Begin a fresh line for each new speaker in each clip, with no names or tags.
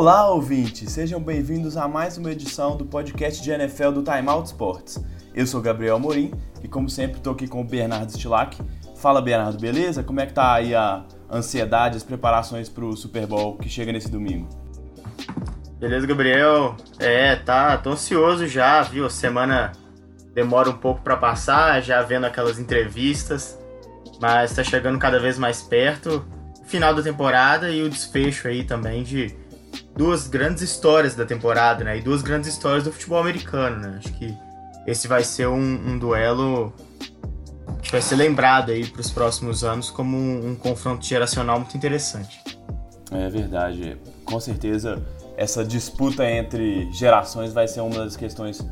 Olá, ouvintes! Sejam bem-vindos a mais uma edição do podcast de NFL do Time Out Sports. Eu sou Gabriel Morim e, como sempre, estou aqui com o Bernardo Stilac. Fala, Bernardo, beleza? Como é que tá aí a ansiedade, as preparações para o Super Bowl que chega nesse domingo?
Beleza, Gabriel? É, tá, tô ansioso já, viu? Semana demora um pouco para passar, já vendo aquelas entrevistas, mas tá chegando cada vez mais perto. Final da temporada e o desfecho aí também de duas grandes histórias da temporada, né? E duas grandes histórias do futebol americano, né? Acho que esse vai ser um, um duelo que vai ser lembrado aí para os próximos anos como um, um, confronto geracional muito interessante.
É verdade, com certeza essa disputa entre gerações vai ser uma das questões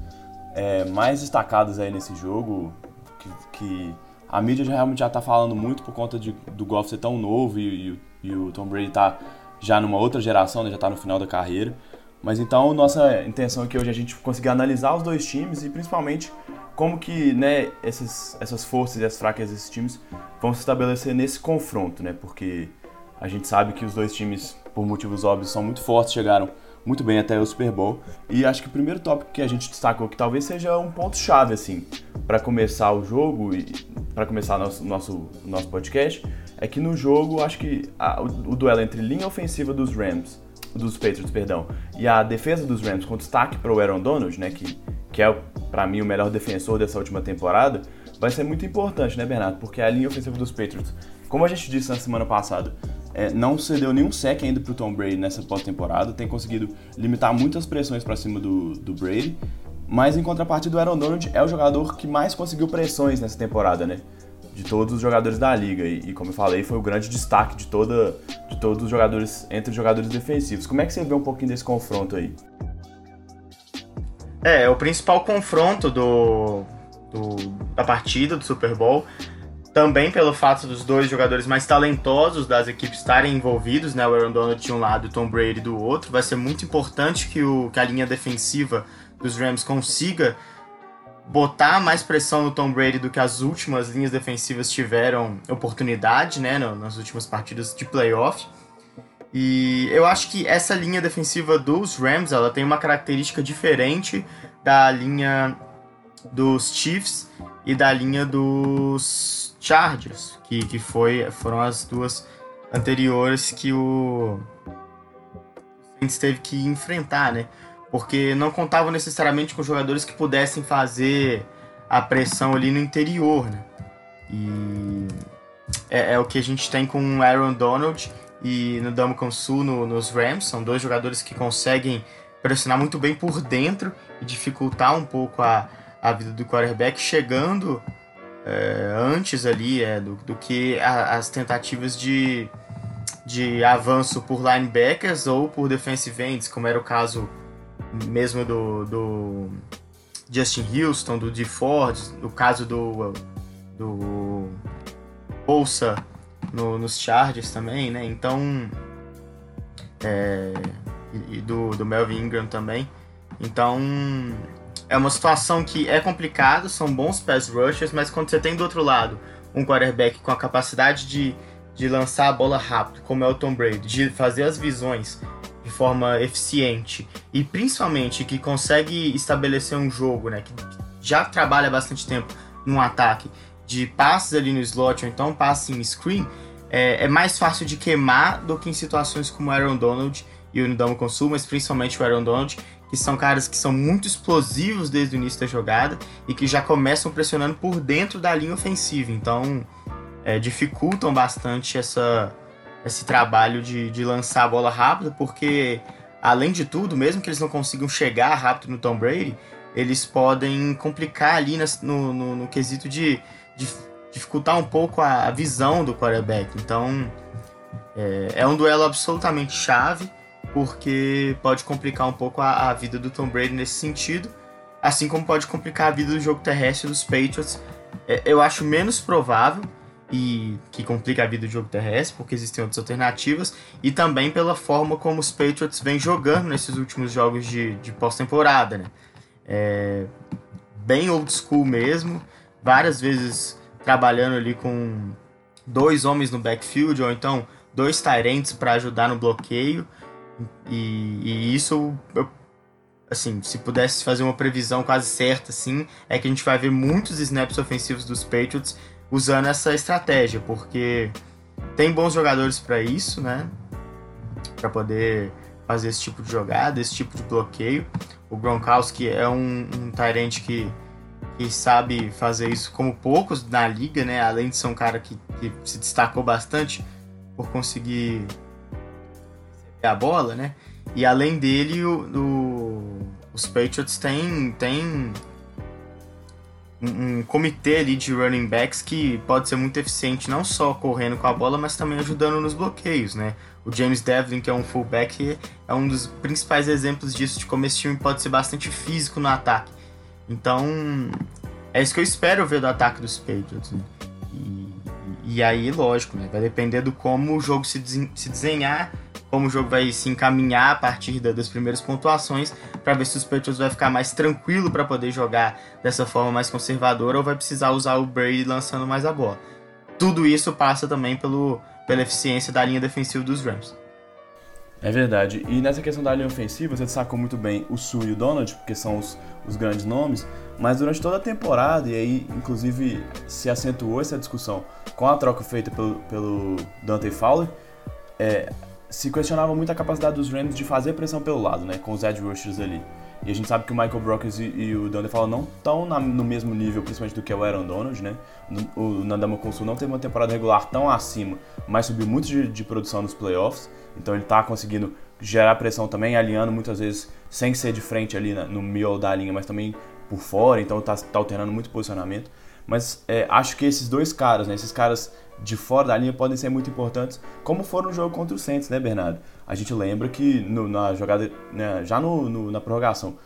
é, mais destacadas aí nesse jogo, que, que, a mídia já realmente já está falando muito por conta de, do golfe ser tão novo e, e, e o Tom Brady tá já numa outra geração, né, já está no final da carreira. Mas então nossa intenção aqui hoje é a gente conseguir analisar os dois times e principalmente como que né, essas, essas forças e as fraquezas desses times vão se estabelecer nesse confronto, né? Porque a gente sabe que os dois times, por motivos óbvios, são muito fortes, chegaram muito bem até o Super Bowl. E acho que o primeiro tópico que a gente destacou que talvez seja um ponto chave assim para começar o jogo e para começar nosso nosso nosso podcast é que no jogo acho que a, o, o, duelo entre linha ofensiva dos Rams, dos Patriots, perdão, e a defesa dos Rams com destaque para o Aaron Donald, né, que que é para mim o melhor defensor dessa última temporada, vai ser muito importante, né, Bernardo? Porque a linha ofensiva dos Patriots, como a gente disse na semana passada, é, não cedeu nenhum sec ainda pro Tom Brady nessa pós-temporada, tem conseguido limitar muitas pressões para cima do, do Brady, mas em contrapartida o Aaron Donald é o jogador que mais conseguiu pressões nessa temporada, né? De todos os jogadores da liga. E, e, como eu falei, foi o grande destaque de, toda, de todos os jogadores, entre os jogadores defensivos. Como é que você vê um pouquinho desse confronto aí?
É, é o principal confronto do, do, da partida do Super Bowl também pelo fato dos dois jogadores mais talentosos das equipes estarem envolvidos, né? O Aaron Donald de um lado e o Tom Brady do outro. Vai ser muito importante que, o, que a linha defensiva dos Rams consiga botar mais pressão no Tom Brady do que as últimas linhas defensivas tiveram oportunidade, né? nas últimas partidas de playoff. E eu acho que essa linha defensiva dos Rams, ela tem uma característica diferente da linha dos Chiefs e da linha dos Chargers, que, que foi, foram as duas anteriores que o Saints teve que enfrentar, né? Porque não contavam necessariamente com jogadores que pudessem fazer a pressão ali no interior, né? E é, é o que a gente tem com o Aaron Donald e no Damocon Sul no, nos Rams. São dois jogadores que conseguem pressionar muito bem por dentro e dificultar um pouco a, a vida do quarterback, chegando é, antes ali é, do, do que a, as tentativas de, de avanço por linebackers ou por defensive ends, como era o caso mesmo do, do Justin Houston, do DeFord, no caso do, do Bolsa no, nos Chargers também, né? Então, é, e do, do Melvin Ingram também. Então, é uma situação que é complicada, são bons pass rushers, mas quando você tem do outro lado um quarterback com a capacidade de, de lançar a bola rápido, como é o Tom Brady, de fazer as visões de forma eficiente e principalmente que consegue estabelecer um jogo, né, que já trabalha bastante tempo num ataque de passes ali no slot ou então passe em screen, é, é mais fácil de queimar do que em situações como Aaron Donald e o Nidamo Consul, mas principalmente o Aaron Donald, que são caras que são muito explosivos desde o início da jogada e que já começam pressionando por dentro da linha ofensiva. Então, é, dificultam bastante essa, esse trabalho de, de lançar a bola rápida, porque, além de tudo, mesmo que eles não consigam chegar rápido no Tom Brady, eles podem complicar ali no, no, no quesito de, de, dificultar um pouco a, a visão do quarterback. Então, é, é um duelo absolutamente chave porque pode complicar um pouco a, a, vida do Tom Brady nesse sentido, assim como pode complicar a vida do jogo terrestre dos Patriots. É, eu acho menos provável e que complica a vida do jogo terrestre, porque existem outras alternativas, e também pela forma como os Patriots vêm jogando nesses últimos jogos de, de pós-temporada, né? É, bem old school mesmo, várias vezes trabalhando ali com dois homens no backfield, ou então dois Tyrants para ajudar no bloqueio, E, e isso, eu, assim, se pudesse fazer uma previsão quase certa, assim, é que a gente vai ver muitos snaps ofensivos dos Patriots usando essa estratégia, porque tem bons jogadores para isso, né? Para poder fazer esse tipo de jogada, esse tipo de bloqueio. O Gronkowski é um, um que, que sabe fazer isso como poucos na liga, né? Além de ser um cara que, que se destacou bastante por conseguir a bola, né? E além dele, o, o, os Patriots têm, têm um, comitê ali de running backs que pode ser muito eficiente, não só correndo com a bola, mas também ajudando nos bloqueios, né? O James Devlin, que é um fullback, é um dos principais exemplos disso, de como esse time pode ser bastante físico no ataque. Então, é isso que eu espero ver do ataque dos Patriots. Né? E, e, aí, lógico, né? vai depender do como o jogo se, se desenhar como o jogo vai se encaminhar a partir das primeiras pontuações, para ver se os Patriots vai ficar mais tranquilo para poder jogar dessa forma mais conservadora ou vai precisar usar o Brady lançando mais a bola. Tudo isso passa também pelo, pela eficiência da linha defensiva dos Rams.
É verdade. E nessa questão da linha ofensiva, você destacou muito bem o Su e o Donald, porque são os, os grandes nomes, mas durante toda a temporada, e aí inclusive se acentuou essa discussão com a troca feita pelo, pelo Dante Fowler, é, se questionava muito a capacidade dos Rams de fazer pressão pelo lado, né, com os edge rushers ali. E a gente sabe que o Michael Brockers e, e o Dante Fowler não estão no mesmo nível, principalmente do que o Aaron Donald, né? O Nandama Consul não teve uma temporada regular tão acima, mas subiu muito de, de produção nos playoffs, então ele está conseguindo gerar pressão também, alinhando muitas vezes sem ser de frente ali na, no meio da linha, mas também por fora, então está tá alternando muito o posicionamento. Mas é, acho que esses dois caras, né, esses caras de fora da linha podem ser muito importantes, como foram no jogo contra o Saints, né, Bernardo? A gente lembra que no, na jogada, né, já no, no, na prorrogação,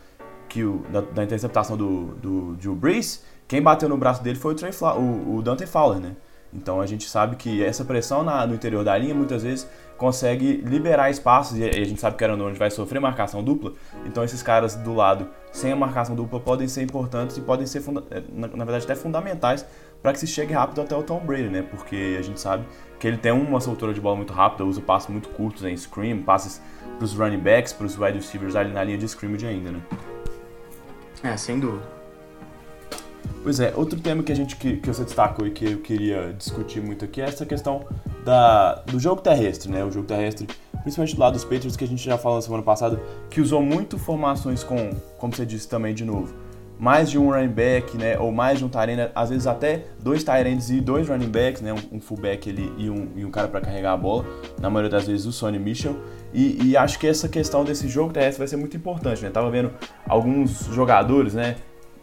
que o, da, da interceptação do, do Drew Brees, quem bateu no braço dele foi o, Trey o, o Dante Fowler, né? Então a gente sabe que essa pressão na, no interior da linha muitas vezes consegue liberar espaços e a gente sabe que Aaron Donald vai sofrer marcação dupla. Então esses caras do lado sem a marcação dupla podem ser importantes e podem ser na, na verdade até fundamentais para que se chegue rápido até o Tom Brady, né? Porque a gente sabe que ele tem uma soltura de bola muito rápida, usa passos muito curtos em scream, passes para os running backs, para os wide receivers ali na linha de scrimmage ainda, né?
É, sem dúvida.
Pois é, outro tema que a gente que, que você destacou e que eu queria discutir muito aqui é essa questão da, do jogo terrestre, né? O jogo terrestre, principalmente do lado dos Patriots, que a gente já falou na semana passada, que usou muito formações com, como você disse também de novo, mais de um running back, né, ou mais de um tight às vezes até dois tight e dois running backs, né, um, um fullback ali e um, e um cara para carregar a bola, na maioria das vezes o Sonny Mitchell, e, e, acho que essa questão desse jogo terrestre vai ser muito importante, né, tava vendo alguns jogadores, né,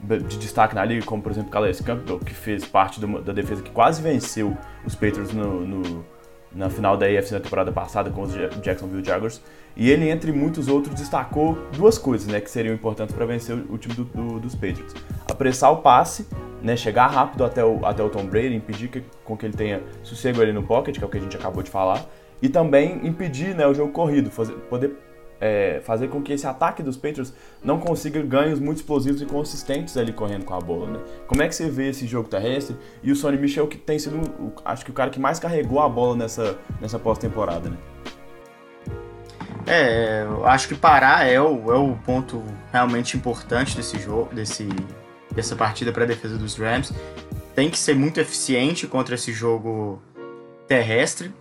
de destaque na liga, como por exemplo Calais Campbell, que fez parte do, da defesa que quase venceu os Patriots no, no na final da AFC na temporada passada com os Jacksonville Jaguars. E ele, entre muitos outros, destacou duas coisas né, que seriam importantes para vencer o, time do, do, dos Patriots. Apressar o passe, né, chegar rápido até o, até o Tom Brady, impedir que, com que ele tenha sossego ali no pocket, que é o que a gente acabou de falar, e também impedir né, o jogo corrido, fazer, poder é, fazer com que esse ataque dos Patriots não consiga ganhos muito explosivos e consistentes ali correndo com a bola, né? Como é que você vê esse jogo terrestre e o Sonny Michel que tem sido, acho que o cara que mais carregou a bola nessa, nessa pós-temporada, né?
É, eu acho que parar é o, é o ponto realmente importante desse jogo, desse, dessa partida para a defesa dos Rams. Tem que ser muito eficiente contra esse jogo terrestre.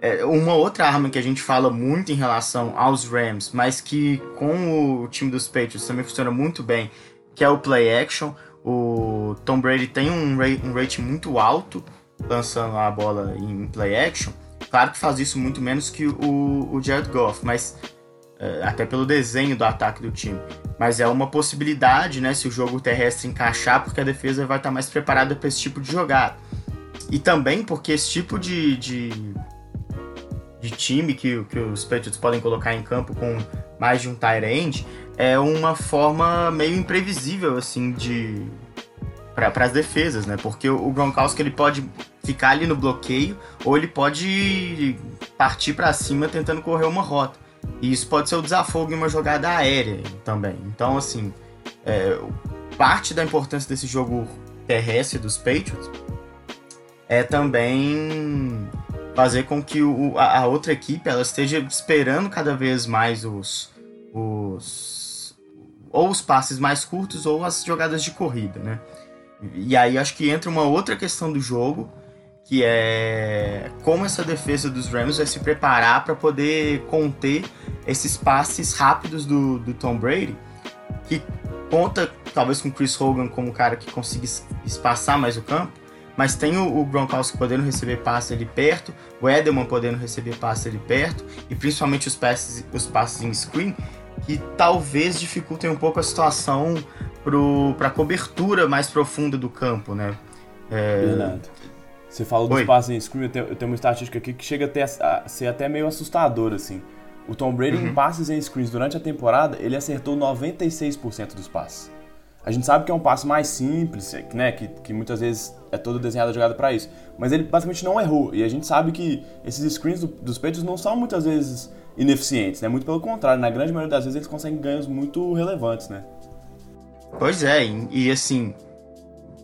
É, uma outra arma que a gente fala muito em relação aos Rams, mas que com o time dos Patriots também funciona muito bem, que é o play action. O Tom Brady tem um, rate, muito alto lançando a bola em play action. Claro que faz isso muito menos que o, o Jared Goff, mas é, até pelo desenho do ataque do time. Mas é uma possibilidade, né, se o jogo terrestre encaixar, porque a defesa vai estar mais preparada para esse tipo de jogada. E também porque esse tipo de, de de time que, que os Patriots podem colocar em campo com mais de um tight end é uma forma meio imprevisível assim de para as defesas, né? Porque o Gronkowski ele pode ficar ali no bloqueio ou ele pode partir para cima tentando correr uma rota. E isso pode ser o desafogo em uma jogada aérea também. Então, assim, é, parte da importância desse jogo terrestre dos Patriots é também fazer com que o, a, outra equipe ela esteja esperando cada vez mais os, os ou os passes mais curtos ou as jogadas de corrida, né? E aí acho que entra uma outra questão do jogo, que é como essa defesa dos Rams vai se preparar para poder conter esses passes rápidos do, do Tom Brady, que conta talvez com Chris Hogan como um cara que consiga espaçar mais o campo, mas tem o, o Gronkowski podendo receber passe ali perto, o Edelman podendo receber passe ali perto, e principalmente os passes, os passes em screen, que talvez dificultem um pouco a situação para a cobertura mais profunda do campo, né?
É... Você fala dos passes em screen, eu tenho, eu tenho, uma estatística aqui que chega até a ser até meio assustadora, assim. O Tom Brady uhum. em passes em screens durante a temporada, ele acertou 96% dos passes. A gente sabe que é um passo mais simples, né? Que, que muitas vezes é todo desenhado jogada para isso. Mas ele basicamente não errou. E a gente sabe que esses screens do, dos peitos não são muitas vezes ineficientes, né? Muito pelo contrário, na grande maioria das vezes eles conseguem ganhos muito relevantes, né?
Pois é, e assim,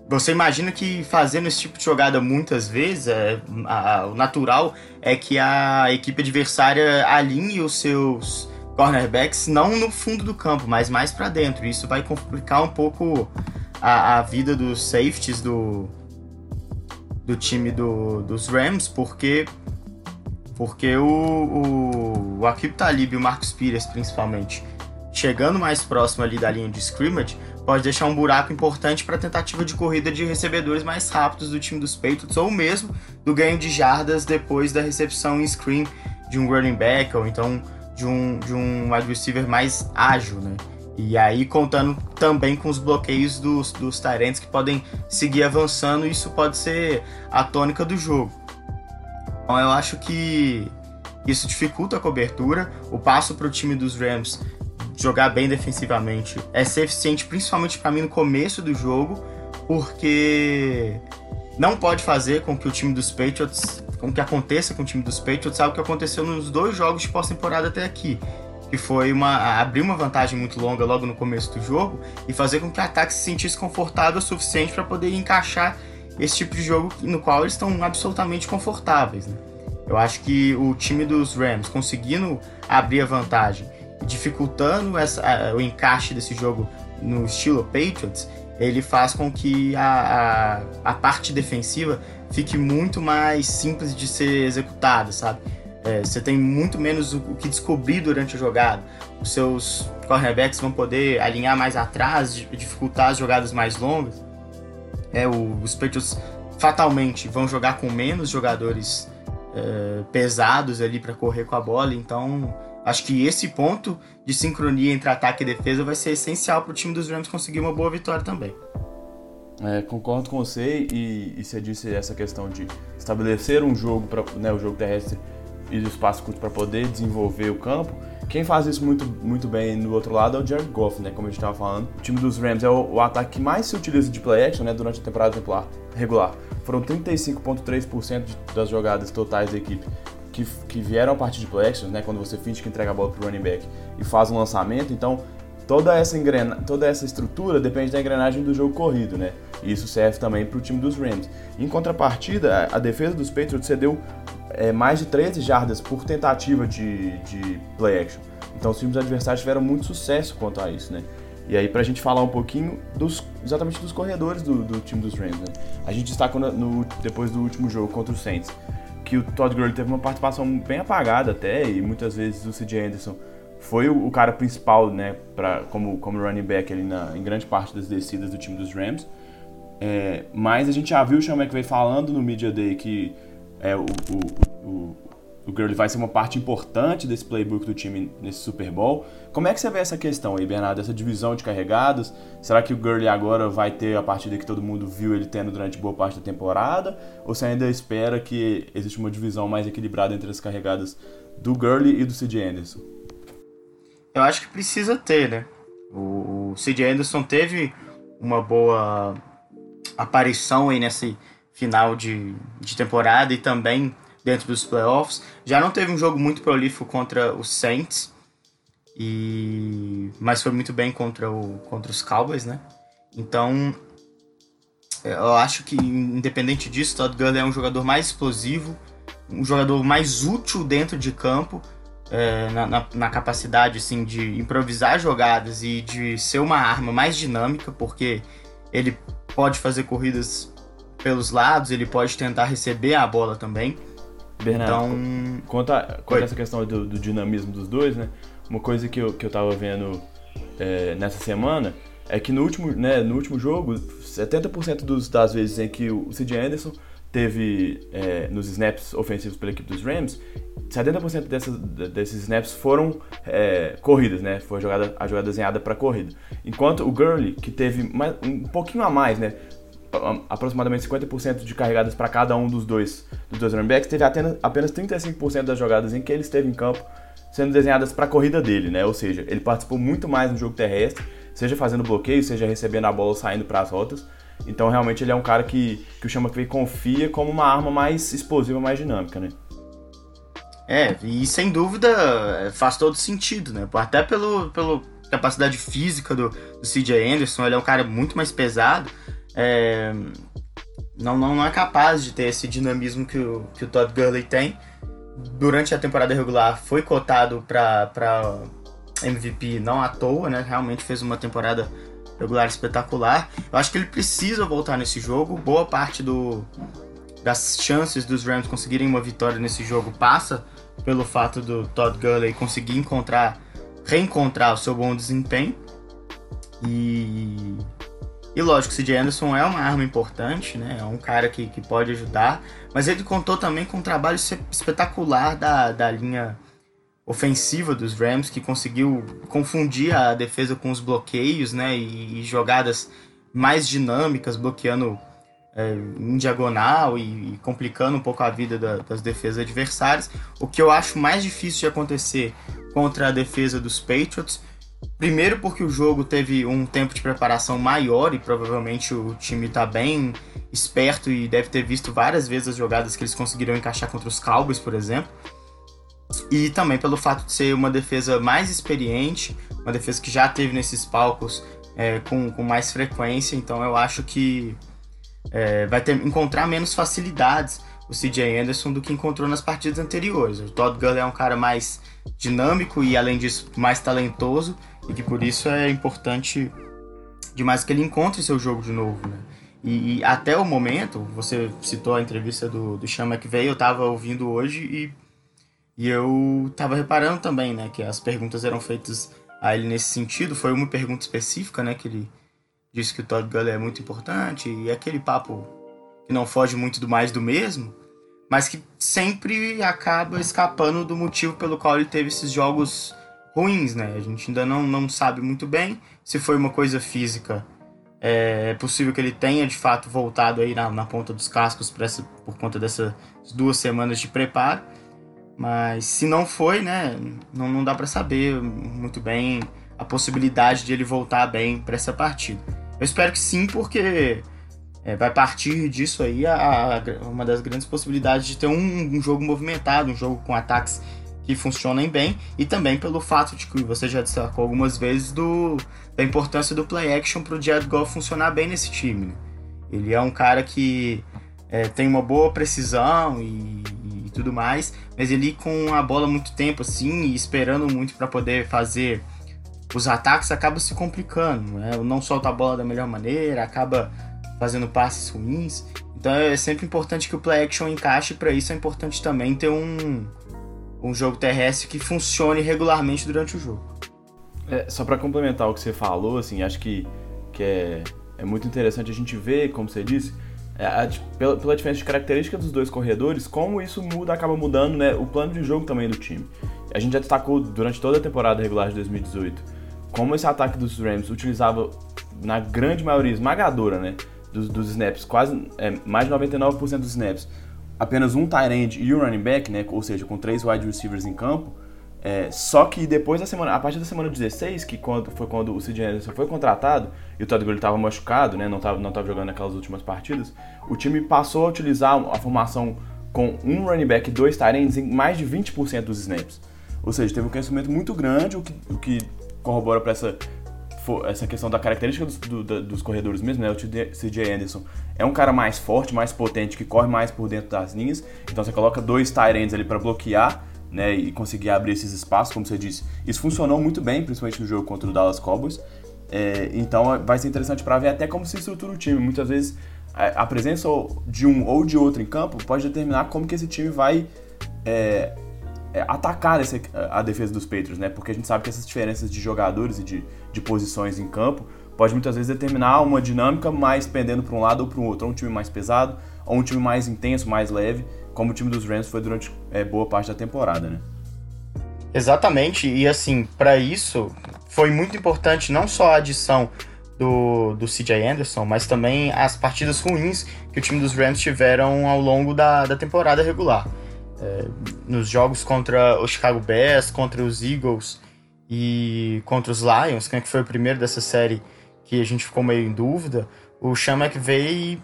você imagina que fazendo esse tipo de jogada muitas vezes, é, a, o natural é que a equipe adversária alinhe os seus cornerbacks não no fundo do campo, mas mais para dentro. Isso vai complicar um pouco a, a vida dos safeties do, do time do, dos Rams, porque porque o, o, o Akib Talib e o Marcos Pires, principalmente, chegando mais próximo ali da linha de scrimmage, pode deixar um buraco importante para a tentativa de corrida de recebedores mais rápidos do time dos Patriots, ou mesmo do ganho de jardas depois da recepção em screen de um running back, ou então de um, de um wide receiver mais ágil, né? E aí contando também com os bloqueios dos, dos Tyrants que podem seguir avançando, isso pode ser a tônica do jogo. Então eu acho que isso dificulta a cobertura. O passo para o time dos Rams jogar bem defensivamente é ser eficiente, principalmente para mim no começo do jogo, porque não pode fazer com que o time dos Patriots com que aconteça com o time dos Patriots, sabe o que aconteceu nos dois jogos de pós-temporada até aqui. Que foi uma, abrir uma vantagem muito longa logo no começo do jogo e fazer com que o ataque se sentisse confortável o suficiente para poder encaixar esse tipo de jogo no qual eles estão absolutamente confortáveis. Né? Eu acho que o time dos Rams conseguindo abrir a vantagem dificultando essa, o encaixe desse jogo no estilo Patriots, ele faz com que a, a, a parte defensiva fique muito mais simples de ser executada, sabe? É, você tem muito menos o, o, que descobrir durante a jogada. Os seus cornerbacks vão poder alinhar mais atrás, dificultar as jogadas mais longas. É, o, os Patriots fatalmente vão jogar com menos jogadores é, pesados ali para correr com a bola, então acho que esse ponto de sincronia entre ataque e defesa vai ser essencial para o time dos Rams conseguir uma boa vitória também.
É, concordo com você e, e você disse essa questão de estabelecer um jogo para né, o jogo terrestre e o espaço curto para poder desenvolver o campo. Quem faz isso muito, muito bem no outro lado é o Jared Goff, né? Como a gente estava falando. O time dos Rams é o, o, ataque que mais se utiliza de play action né, durante a temporada regular. Foram 35,3% das jogadas totais da equipe que, que vieram a partir de play action, né? Quando você finge que entrega a bola para o running back e faz um lançamento. Então, toda essa, engrena... toda essa estrutura depende da engrenagem do jogo corrido, né? E isso serve também para o time dos Rams. Em contrapartida, a defesa dos Patriots cedeu é, mais de 13 jardas por tentativa de, de play action. Então os times adversários tiveram muito sucesso quanto a isso, né? E aí, pra gente falar um pouquinho dos, exatamente dos corredores do, do time dos Rams, né? A gente destacou no, depois do último jogo contra o Saints que o Todd Gurley teve uma participação bem apagada até, e muitas vezes o C.J. Anderson foi o, cara principal, né, pra, como, como running back ali na, em grande parte das descidas do time dos Rams. É, mas a gente já viu o Sean McVay falando no Media Day que é, o, o, o, o Gurley vai ser uma parte importante desse playbook do time nesse Super Bowl. Como é que você vê essa questão aí, Bernardo? Essa divisão de carregados? Será que o Gurley agora vai ter a partida que todo mundo viu ele tendo durante boa parte da temporada? Ou você ainda espera que existe uma divisão mais equilibrada entre as carregadas do Gurley e do C.J. Anderson?
Eu acho que precisa ter, né? O, o. Anderson teve uma boa aparição aí nesse final de, de temporada e também dentro dos playoffs. Já não teve um jogo muito prolífico contra os Saints, e mas foi muito bem contra, o, contra os Cowboys, né? Então, eu acho que independente disso, Todd Gurley é um jogador mais explosivo, um jogador mais útil dentro de campo, é, na, na, na, capacidade assim, de improvisar jogadas e de ser uma arma mais dinâmica, porque ele pode fazer corridas pelos lados, ele pode tentar receber a bola também.
Bernardo, então... quanto a, quanto a essa questão do, do, dinamismo dos dois, né? Uma coisa que eu, que eu tava vendo é, nessa semana é que no último, né, no último jogo, 70% dos, das vezes em que o CJ Anderson teve é, nos snaps ofensivos pela equipe dos Rams, 70% dessas, desses snaps foram é, corridas, né? Foi a jogada, a jogada desenhada para corrida. Enquanto o Gurley, que teve mais, um pouquinho a mais, né? Aproximadamente 50% de carregadas para cada um dos dois, dos dois running backs, teve apenas, apenas 35% das jogadas em que ele esteve em campo sendo desenhadas para a corrida dele, né? Ou seja, ele participou muito mais no jogo terrestre, seja fazendo bloqueio, seja recebendo a bola ou saindo para as rotas. Então, realmente, ele é um cara que, que o Chama que confia como uma arma mais explosiva, mais dinâmica, né?
É, e sem dúvida faz todo sentido, né? Até pelo, pelo capacidade física do, do CJ Anderson, ele é um cara muito mais pesado é, não, não, não é capaz de ter esse dinamismo que o, que o Todd Gurley tem. Durante a temporada regular foi cotado para MVP não à toa, né? Realmente fez uma temporada regular espetacular. Eu acho que ele precisa voltar nesse jogo. Boa parte do, das chances dos Rams conseguirem uma vitória nesse jogo passa pelo fato do Todd Gurley conseguir encontrar, reencontrar o seu bom desempenho. E e lógico, CJ Anderson é uma arma importante, né? É um cara que, que pode ajudar. Mas ele contou também com um trabalho espetacular da, da linha ofensiva dos Rams, que conseguiu confundir a defesa com os bloqueios, né? E, e jogadas mais dinâmicas, bloqueando é, em diagonal e, e, complicando um pouco a vida da, das defesas adversárias. O que eu acho mais difícil de acontecer contra a defesa dos Patriots Primeiro porque o jogo teve um tempo de preparação maior e provavelmente o time está bem esperto e deve ter visto várias vezes as jogadas que eles conseguiram encaixar contra os Cowboys, por exemplo. E também pelo fato de ser uma defesa mais experiente, uma defesa que já teve nesses palcos é, com, com mais frequência, então eu acho que é, vai ter, encontrar menos facilidades o CJ Anderson do que encontrou nas partidas anteriores. O Todd Gurley é um cara mais dinâmico e, além disso, mais talentoso e que por isso é importante demais que ele encontre seu jogo de novo, né? E, e, até o momento, você citou a entrevista do, do Sean McVeigh, eu estava ouvindo hoje e, e eu estava reparando também, né, que as perguntas eram feitas a ele nesse sentido. Foi uma pergunta específica, né, que ele disse que o Todd Gurley é muito importante e aquele papo que não foge muito do mais do mesmo, mas que sempre acaba escapando do motivo pelo qual ele teve esses jogos ruins, né? A gente ainda não, não sabe muito bem se foi uma coisa física. É possível que ele tenha de fato voltado aí na, na ponta dos cascos essa, por conta dessas duas semanas de preparo. Mas se não foi, né? Não, não dá para saber muito bem a possibilidade de ele voltar bem para essa partida. Eu espero que sim, porque é, vai partir disso aí a, a, uma das grandes possibilidades de ter um, um jogo movimentado, um jogo com ataques que funcionem bem e também pelo fato de que você já destacou algumas vezes do, da importância do play action para o Jared Goff funcionar bem nesse time. Né? Ele é um cara que é, tem uma boa precisão e, e, tudo mais, mas ele com a bola muito tempo assim e esperando muito para poder fazer os ataques acaba se complicando, né? não solta a bola da melhor maneira, acaba fazendo passes ruins. Então é sempre importante que o play action encaixe, para isso é importante também ter um um jogo terrestre que funcione regularmente durante o jogo.
É, só para complementar o que você falou, assim, acho que, que é, é muito interessante a gente ver, como você disse, é, a, pela, pela diferença de característica dos dois corredores, como isso muda, acaba mudando né, o plano de jogo também do time. A gente já destacou durante toda a temporada regular de 2018 como esse ataque dos Rams utilizava, na grande maioria esmagadora, né, dos, dos snaps, quase é, mais de 99% dos snaps, apenas um tight end e um running back, né? Ou seja, com três wide receivers em campo. É, só que depois da semana, a partir da semana 16, que quando, foi quando o CJ Anderson foi contratado e o Todd Gurley estava machucado, né, não estava não tava jogando naquelas últimas partidas, o time passou a utilizar a formação com um running back e dois tight ends em mais de 20% dos snaps. Ou seja, teve um crescimento muito grande, o que, o que corrobora para essa essa questão da característica dos, do, dos corredores mesmo, né? O CJ Anderson é um cara mais forte, mais potente, que corre mais por dentro das linhas. Então você coloca dois ends ali para bloquear, né? E conseguir abrir esses espaços, como você disse. Isso funcionou muito bem, principalmente no jogo contra o Dallas Cowboys. É, então vai ser interessante para ver até como se estrutura o time. Muitas vezes a, a, presença de um ou de outro em campo pode determinar como que esse time vai é, é, atacar essa, a defesa dos Patriots, né? Porque a gente sabe que essas diferenças de jogadores e de, de posições em campo pode muitas vezes determinar uma dinâmica mais pendendo para um lado ou para o outro, ou um time mais pesado, ou um time mais intenso, mais leve, como o time dos Rams foi durante é, boa parte da temporada, né?
Exatamente, e assim, para isso foi muito importante não só a adição do, do CJ Anderson, mas também as partidas ruins que o time dos Rams tiveram ao longo da, da temporada regular é, nos jogos contra o Chicago Bears, contra os Eagles e contra os Lions, é que foi o primeiro dessa série que a gente ficou meio em dúvida, o Sean McVay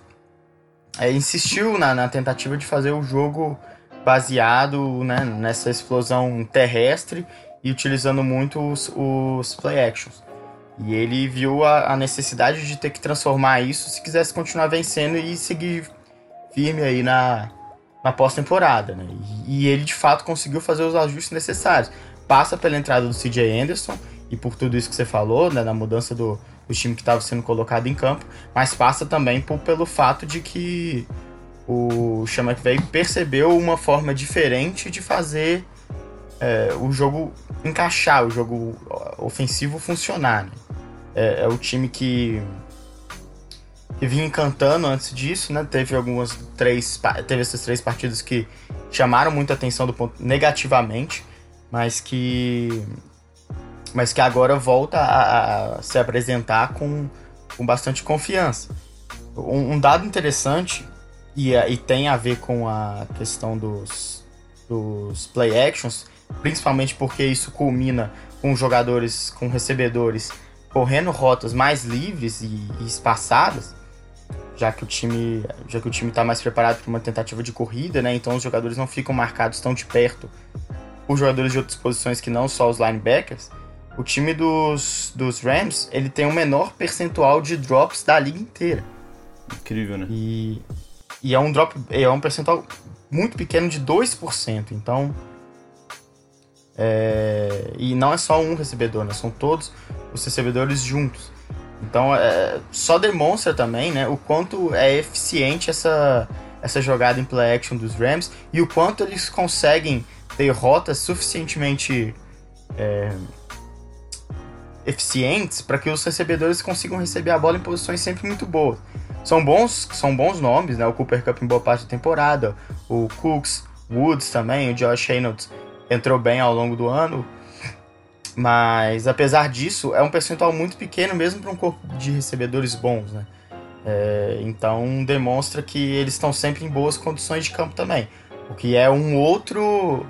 é, insistiu na, na, tentativa de fazer o jogo baseado né, nessa explosão terrestre e utilizando muito os, os play actions. E ele viu a, a, necessidade de ter que transformar isso se quisesse continuar vencendo e seguir firme aí na, na pós-temporada, né? E, e ele de fato conseguiu fazer os ajustes necessários. Passa pela entrada do CJ Anderson e por tudo isso que você falou, né, na mudança do, do time que estava sendo colocado em campo, mas passa também por, pelo fato de que o Sean McVay percebeu uma forma diferente de fazer é, o jogo encaixar, o jogo ofensivo funcionar. Né? É, é o time que que vinha encantando antes disso, né? Teve algumas três, teve essas três partidas que chamaram muita atenção do ponto negativamente, mas que mas que agora volta a, a se apresentar com, com bastante confiança. Um, um dado interessante e, e, tem a ver com a questão dos, dos play actions, principalmente porque isso culmina com jogadores, com recebedores correndo rotas mais livres e, e espaçadas já que o time já que o time está mais preparado para uma tentativa de corrida, né? Então os jogadores não ficam marcados tão de perto por jogadores de outras posições que não só os linebackers. O time dos, dos Rams ele tem o menor percentual de drops da liga inteira.
Incrível, né?
E, e é um drop é um percentual muito pequeno de 2%. Então é, e não é só um recebedor, né? São todos os recebedores juntos. Então, é, só demonstra também né, o quanto é eficiente essa, essa jogada em play action dos Rams e o quanto eles conseguem ter rotas suficientemente é, eficientes para que os recebedores consigam receber a bola em posições sempre muito boas. São bons, são bons nomes, né? O Cooper Cup em boa parte da temporada, o Cooks, Woods também, o Josh Reynolds entrou bem ao longo do ano. Mas apesar disso, é um percentual muito pequeno mesmo para um corpo de recebedores bons, né? É, então demonstra que eles estão sempre em boas condições de campo também. O que é um outro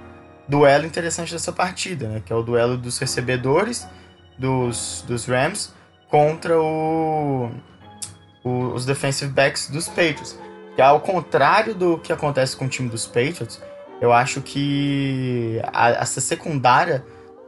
duelo interessante dessa partida, né? Que é o duelo dos recebedores dos, dos Rams contra o, o, os defensive backs dos Patriots. Que ao contrário do que acontece com o time dos Patriots, eu acho que a, essa secundária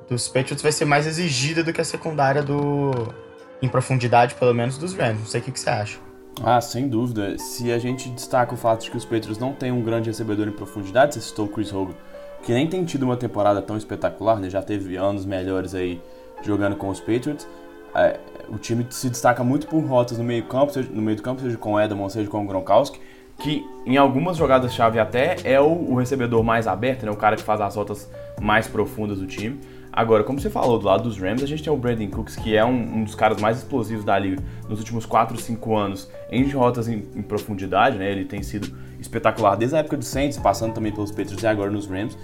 dos Patriots vai ser mais exigida do que a secundária do. em profundidade, pelo menos, dos Rams. Não sei o que, que você acha.
Ah, sem dúvida. Se a gente destaca o fato de que os Patriots não têm um grande recebedor em profundidade, você citou o Chris Hogan, que nem tem tido uma temporada tão espetacular, né? Já teve anos melhores aí jogando com os Patriots. É, o time se destaca muito por rotas no meio campo, seja, no meio do campo, seja com o Edelman, seja com o Gronkowski, que em algumas jogadas-chave até é o, o, recebedor mais aberto, né? O cara que faz as rotas mais profundas do time. Agora, como você falou, do lado dos Rams, a gente tem o Brandon Cooks, que é um, um dos caras mais explosivos da liga nos últimos 4, 5 anos em rotas em, em, profundidade, né? Ele tem sido espetacular desde a época do Saints, passando também pelos Patriots e agora nos Rams.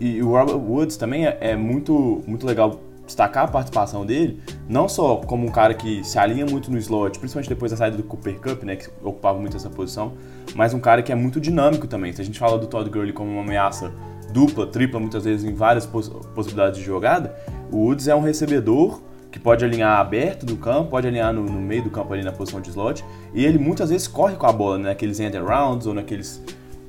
E, e o Robert Woods também é, é, muito, muito legal destacar a participação dele, não só como um cara que se alinha muito no slot, principalmente depois da saída do Cooper Cup, né, que ocupava muito essa posição, mas um cara que é muito dinâmico também. Se a gente fala do Todd Gurley como uma ameaça dupla, tripla, muitas vezes em várias poss possibilidades de jogada, o Woods é um recebedor que pode alinhar aberto do campo, pode alinhar no, no, meio do campo ali na posição de slot, e ele muitas vezes corre com a bola, né, naqueles end rounds ou naqueles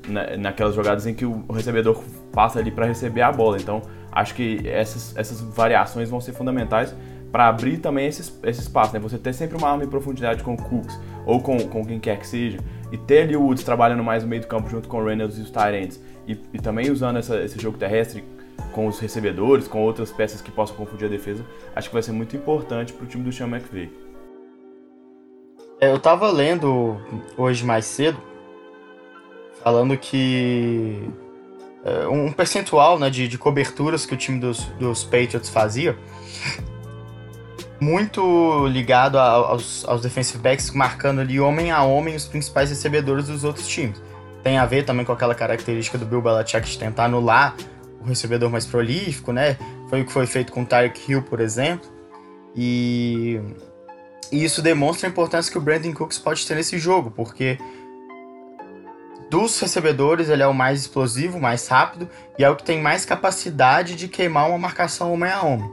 na, naquelas jogadas em que o recebedor passa ali para receber a bola. Então, acho que essas, essas variações vão ser fundamentais para abrir também esse, esse espaço, né? Você ter sempre uma arma em profundidade com o Cooks ou com, com quem quer que seja, e ter ali o Woods trabalhando mais no meio do campo junto com o Reynolds e os Tyrants, e, e também usando essa, esse jogo terrestre com os recebedores, com outras peças que possam confundir a defesa, acho que vai ser muito importante para o time do Sean McVay.
É, eu tava lendo hoje mais cedo, falando que é, um percentual né, de, de coberturas que o time dos, dos Patriots fazia, muito ligado aos, aos defensive backs, marcando ali homem a homem os principais recebedores dos outros times. Tem a ver também com aquela característica do Bill Belichick de tentar anular o recebedor mais prolífico, né? Foi o que foi feito com o Tyreek Hill, por exemplo. E, e isso demonstra a importância que o Brandon Cooks pode ter nesse jogo, porque dos recebedores ele é o mais explosivo, mais rápido e é o que tem mais capacidade de queimar uma marcação homem a homem.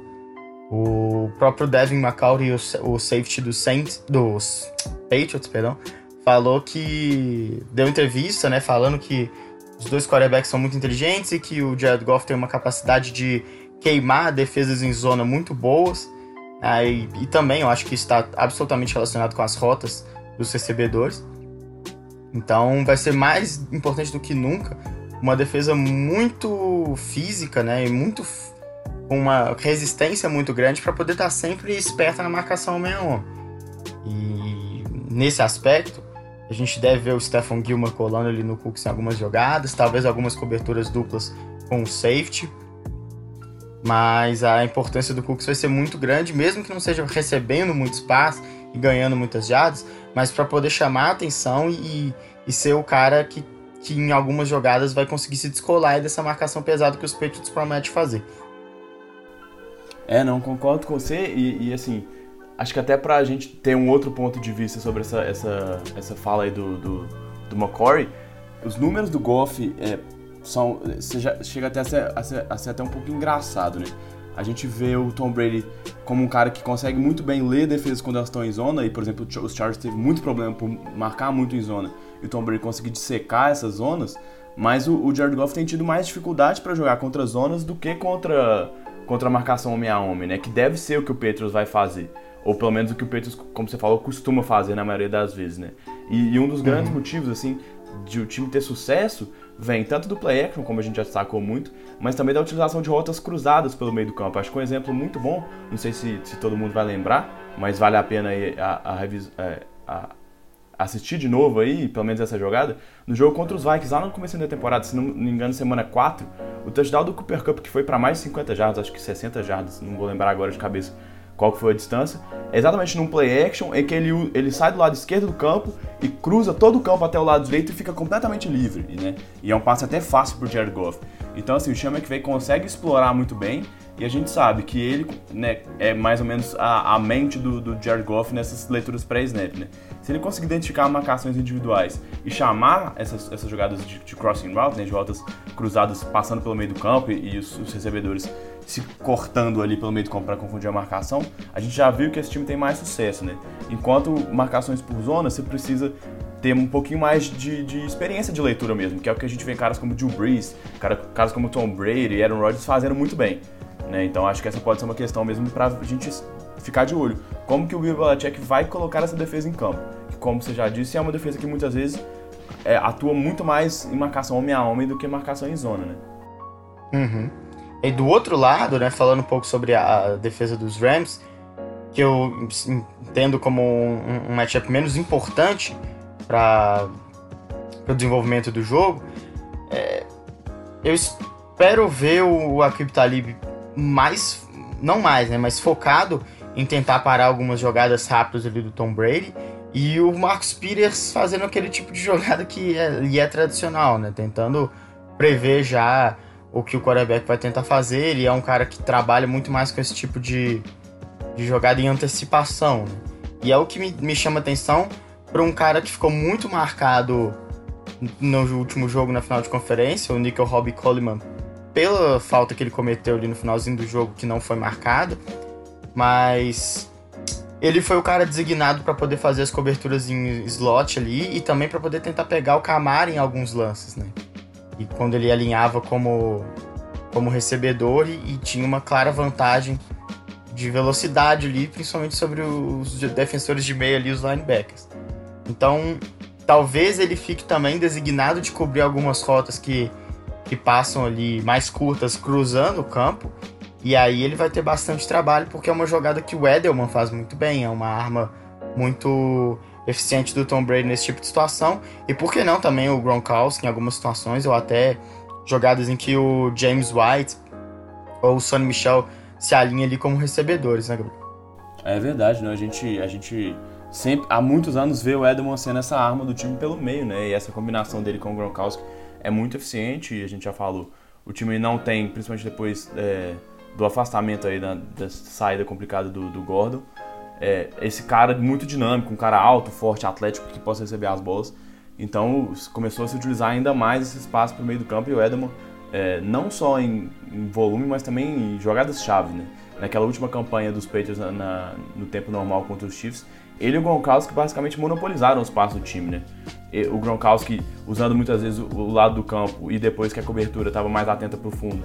O próprio Devin McCourty, o, o safety dos Saints, dos Patriots, perdão, falou que deu entrevista, né, falando que os dois quarterbacks são muito inteligentes e que o Jared Goff tem uma capacidade de queimar defesas em zona muito boas. Ah, e, e, também eu acho que está absolutamente relacionado com as rotas dos recebedores. Então vai ser mais importante do que nunca uma defesa muito física, né, e muito com uma resistência muito grande para poder estar sempre esperta na marcação homem a homem. E nesse aspecto, a gente deve ver o Stephen Gilmore colando ali no Cooks em algumas jogadas, talvez algumas coberturas duplas com o safety. Mas a importância do Cooks vai ser muito grande, mesmo que não seja recebendo muito espaço e ganhando muitas jardas, mas para poder chamar a atenção e, e ser o cara que, que em algumas jogadas vai conseguir se descolar dessa marcação pesada que os Patriots prometem fazer.
É, não, concordo com você e, e assim, acho que até pra gente ter um outro ponto de vista sobre essa, essa, essa fala aí do, do, do McCory, os números do Goff é, são. Já, chega até a ser, a, ser, a ser até um pouco engraçado, né? A gente vê o Tom Brady como um cara que consegue muito bem ler defesas quando elas estão em zona, e por exemplo, os Chargers teve muito problema por marcar muito em zona, e o Tom Brady conseguir dissecar essas zonas, mas o, o Jared Goff tem tido mais dificuldade para jogar contra zonas do que contra, contra a marcação homem a homem, né? Que deve ser o que o Petros vai fazer. Ou pelo menos o que o Petros, como você falou, costuma fazer na maioria das vezes, né? E, e um dos grandes uhum. motivos, assim, de o time ter sucesso vem tanto do play action, como a gente já destacou muito, mas também da utilização de rotas cruzadas pelo meio do campo. Acho que um exemplo muito bom, não sei se, se todo mundo vai lembrar, mas vale a pena a, a, é, a, assistir de novo aí, pelo menos essa jogada, no jogo contra os Vikings, lá no começo da temporada, se não me engano, semana 4, o touchdown do Cooper Cup, que foi para mais de 50 jardas, acho que 60 jardas, não vou lembrar agora de cabeça, qual que foi a distância, é exatamente num play action em que ele, ele sai do lado esquerdo do campo e cruza todo o campo até o lado direito e fica completamente livre, né? E é um passe até fácil pro Jared Goff. Então, assim, o Sean McVay consegue explorar muito bem e a gente sabe que ele né, é mais ou menos a, a mente do, do Jared Goff nessas leituras pré-snap, né? Se ele conseguir identificar marcações individuais e chamar essas, essas jogadas de, de crossing route, né, de rotas cruzadas passando pelo meio do campo e, e os, os recebedores se cortando ali pelo meio do campo para confundir a marcação, a gente já viu que esse time tem mais sucesso, né? Enquanto marcações por zona, você precisa ter um pouquinho mais de, de, experiência de leitura mesmo, que é o que a gente vê caras como Drew Brees, caras como Tom Brady e Aaron Rodgers fazendo muito bem. Né? Então acho que essa pode ser uma questão mesmo para a gente ficar de olho. Como que o Bill Belichick vai colocar essa defesa em campo? Que, como você já disse, é uma defesa que muitas vezes é, atua muito mais em marcação homem a homem do que marcação em zona, né?
Uhum. E do outro lado, né, falando um pouco sobre a defesa dos Rams, que eu entendo como um, matchup menos importante para o desenvolvimento do jogo, é, eu espero ver o Akib Talib mais, não mais, né, mas focado em tentar parar algumas jogadas rápidas ali do Tom Brady e o Marcus Peters fazendo aquele tipo de jogada que é, é tradicional, né, tentando prever já o que o quarterback vai tentar fazer. Ele é um cara que trabalha muito mais com esse tipo de, de jogada em antecipação. Né? E é o que me, me chama atenção para um cara que ficou muito marcado no último jogo na final de conferência, o Nickel Robbie Coleman, pela falta que ele cometeu ali no finalzinho do jogo que não foi marcada, mas ele foi o cara designado para poder fazer as coberturas em slot ali e também para poder tentar pegar o Camara em alguns lances, né? E quando ele alinhava como, como recebedor e, e tinha uma clara vantagem de velocidade ali, principalmente sobre os defensores de meio ali, os linebackers. Então, talvez ele fique também designado de cobrir algumas rotas que, que passam ali mais curtas, cruzando o campo. E aí ele vai ter bastante trabalho, porque é uma jogada que o Edelman faz muito bem, é uma arma muito eficiente do Tom Brady nesse tipo de situação. E por que não também o Gronkowski em algumas situações, ou até jogadas em que o James White ou o Sonny Michel se alinham ali como recebedores, né, Gabriel?
É verdade, né? A gente, a gente sempre, há muitos anos vê o Edelman sendo essa arma do time pelo meio, né? E essa combinação dele com o Gronkowski é muito eficiente, e a gente já falou, o time não tem, principalmente depois é, do afastamento aí da, da saída complicada do, do Gordon, é, esse cara muito dinâmico, um cara alto, forte, atlético, que possa receber as bolas. Então começou a se utilizar ainda mais esse espaço para o meio do campo e o Edelman, é, não só em, em, volume, mas também em jogadas-chave. Né? Naquela última campanha dos Patriots na, na, no tempo normal contra os Chiefs, ele e o Gronkowski basicamente monopolizaram o espaço do time. Né? E, o Gronkowski usando muitas vezes o, o, lado do campo e depois que a cobertura estava mais atenta para o fundo,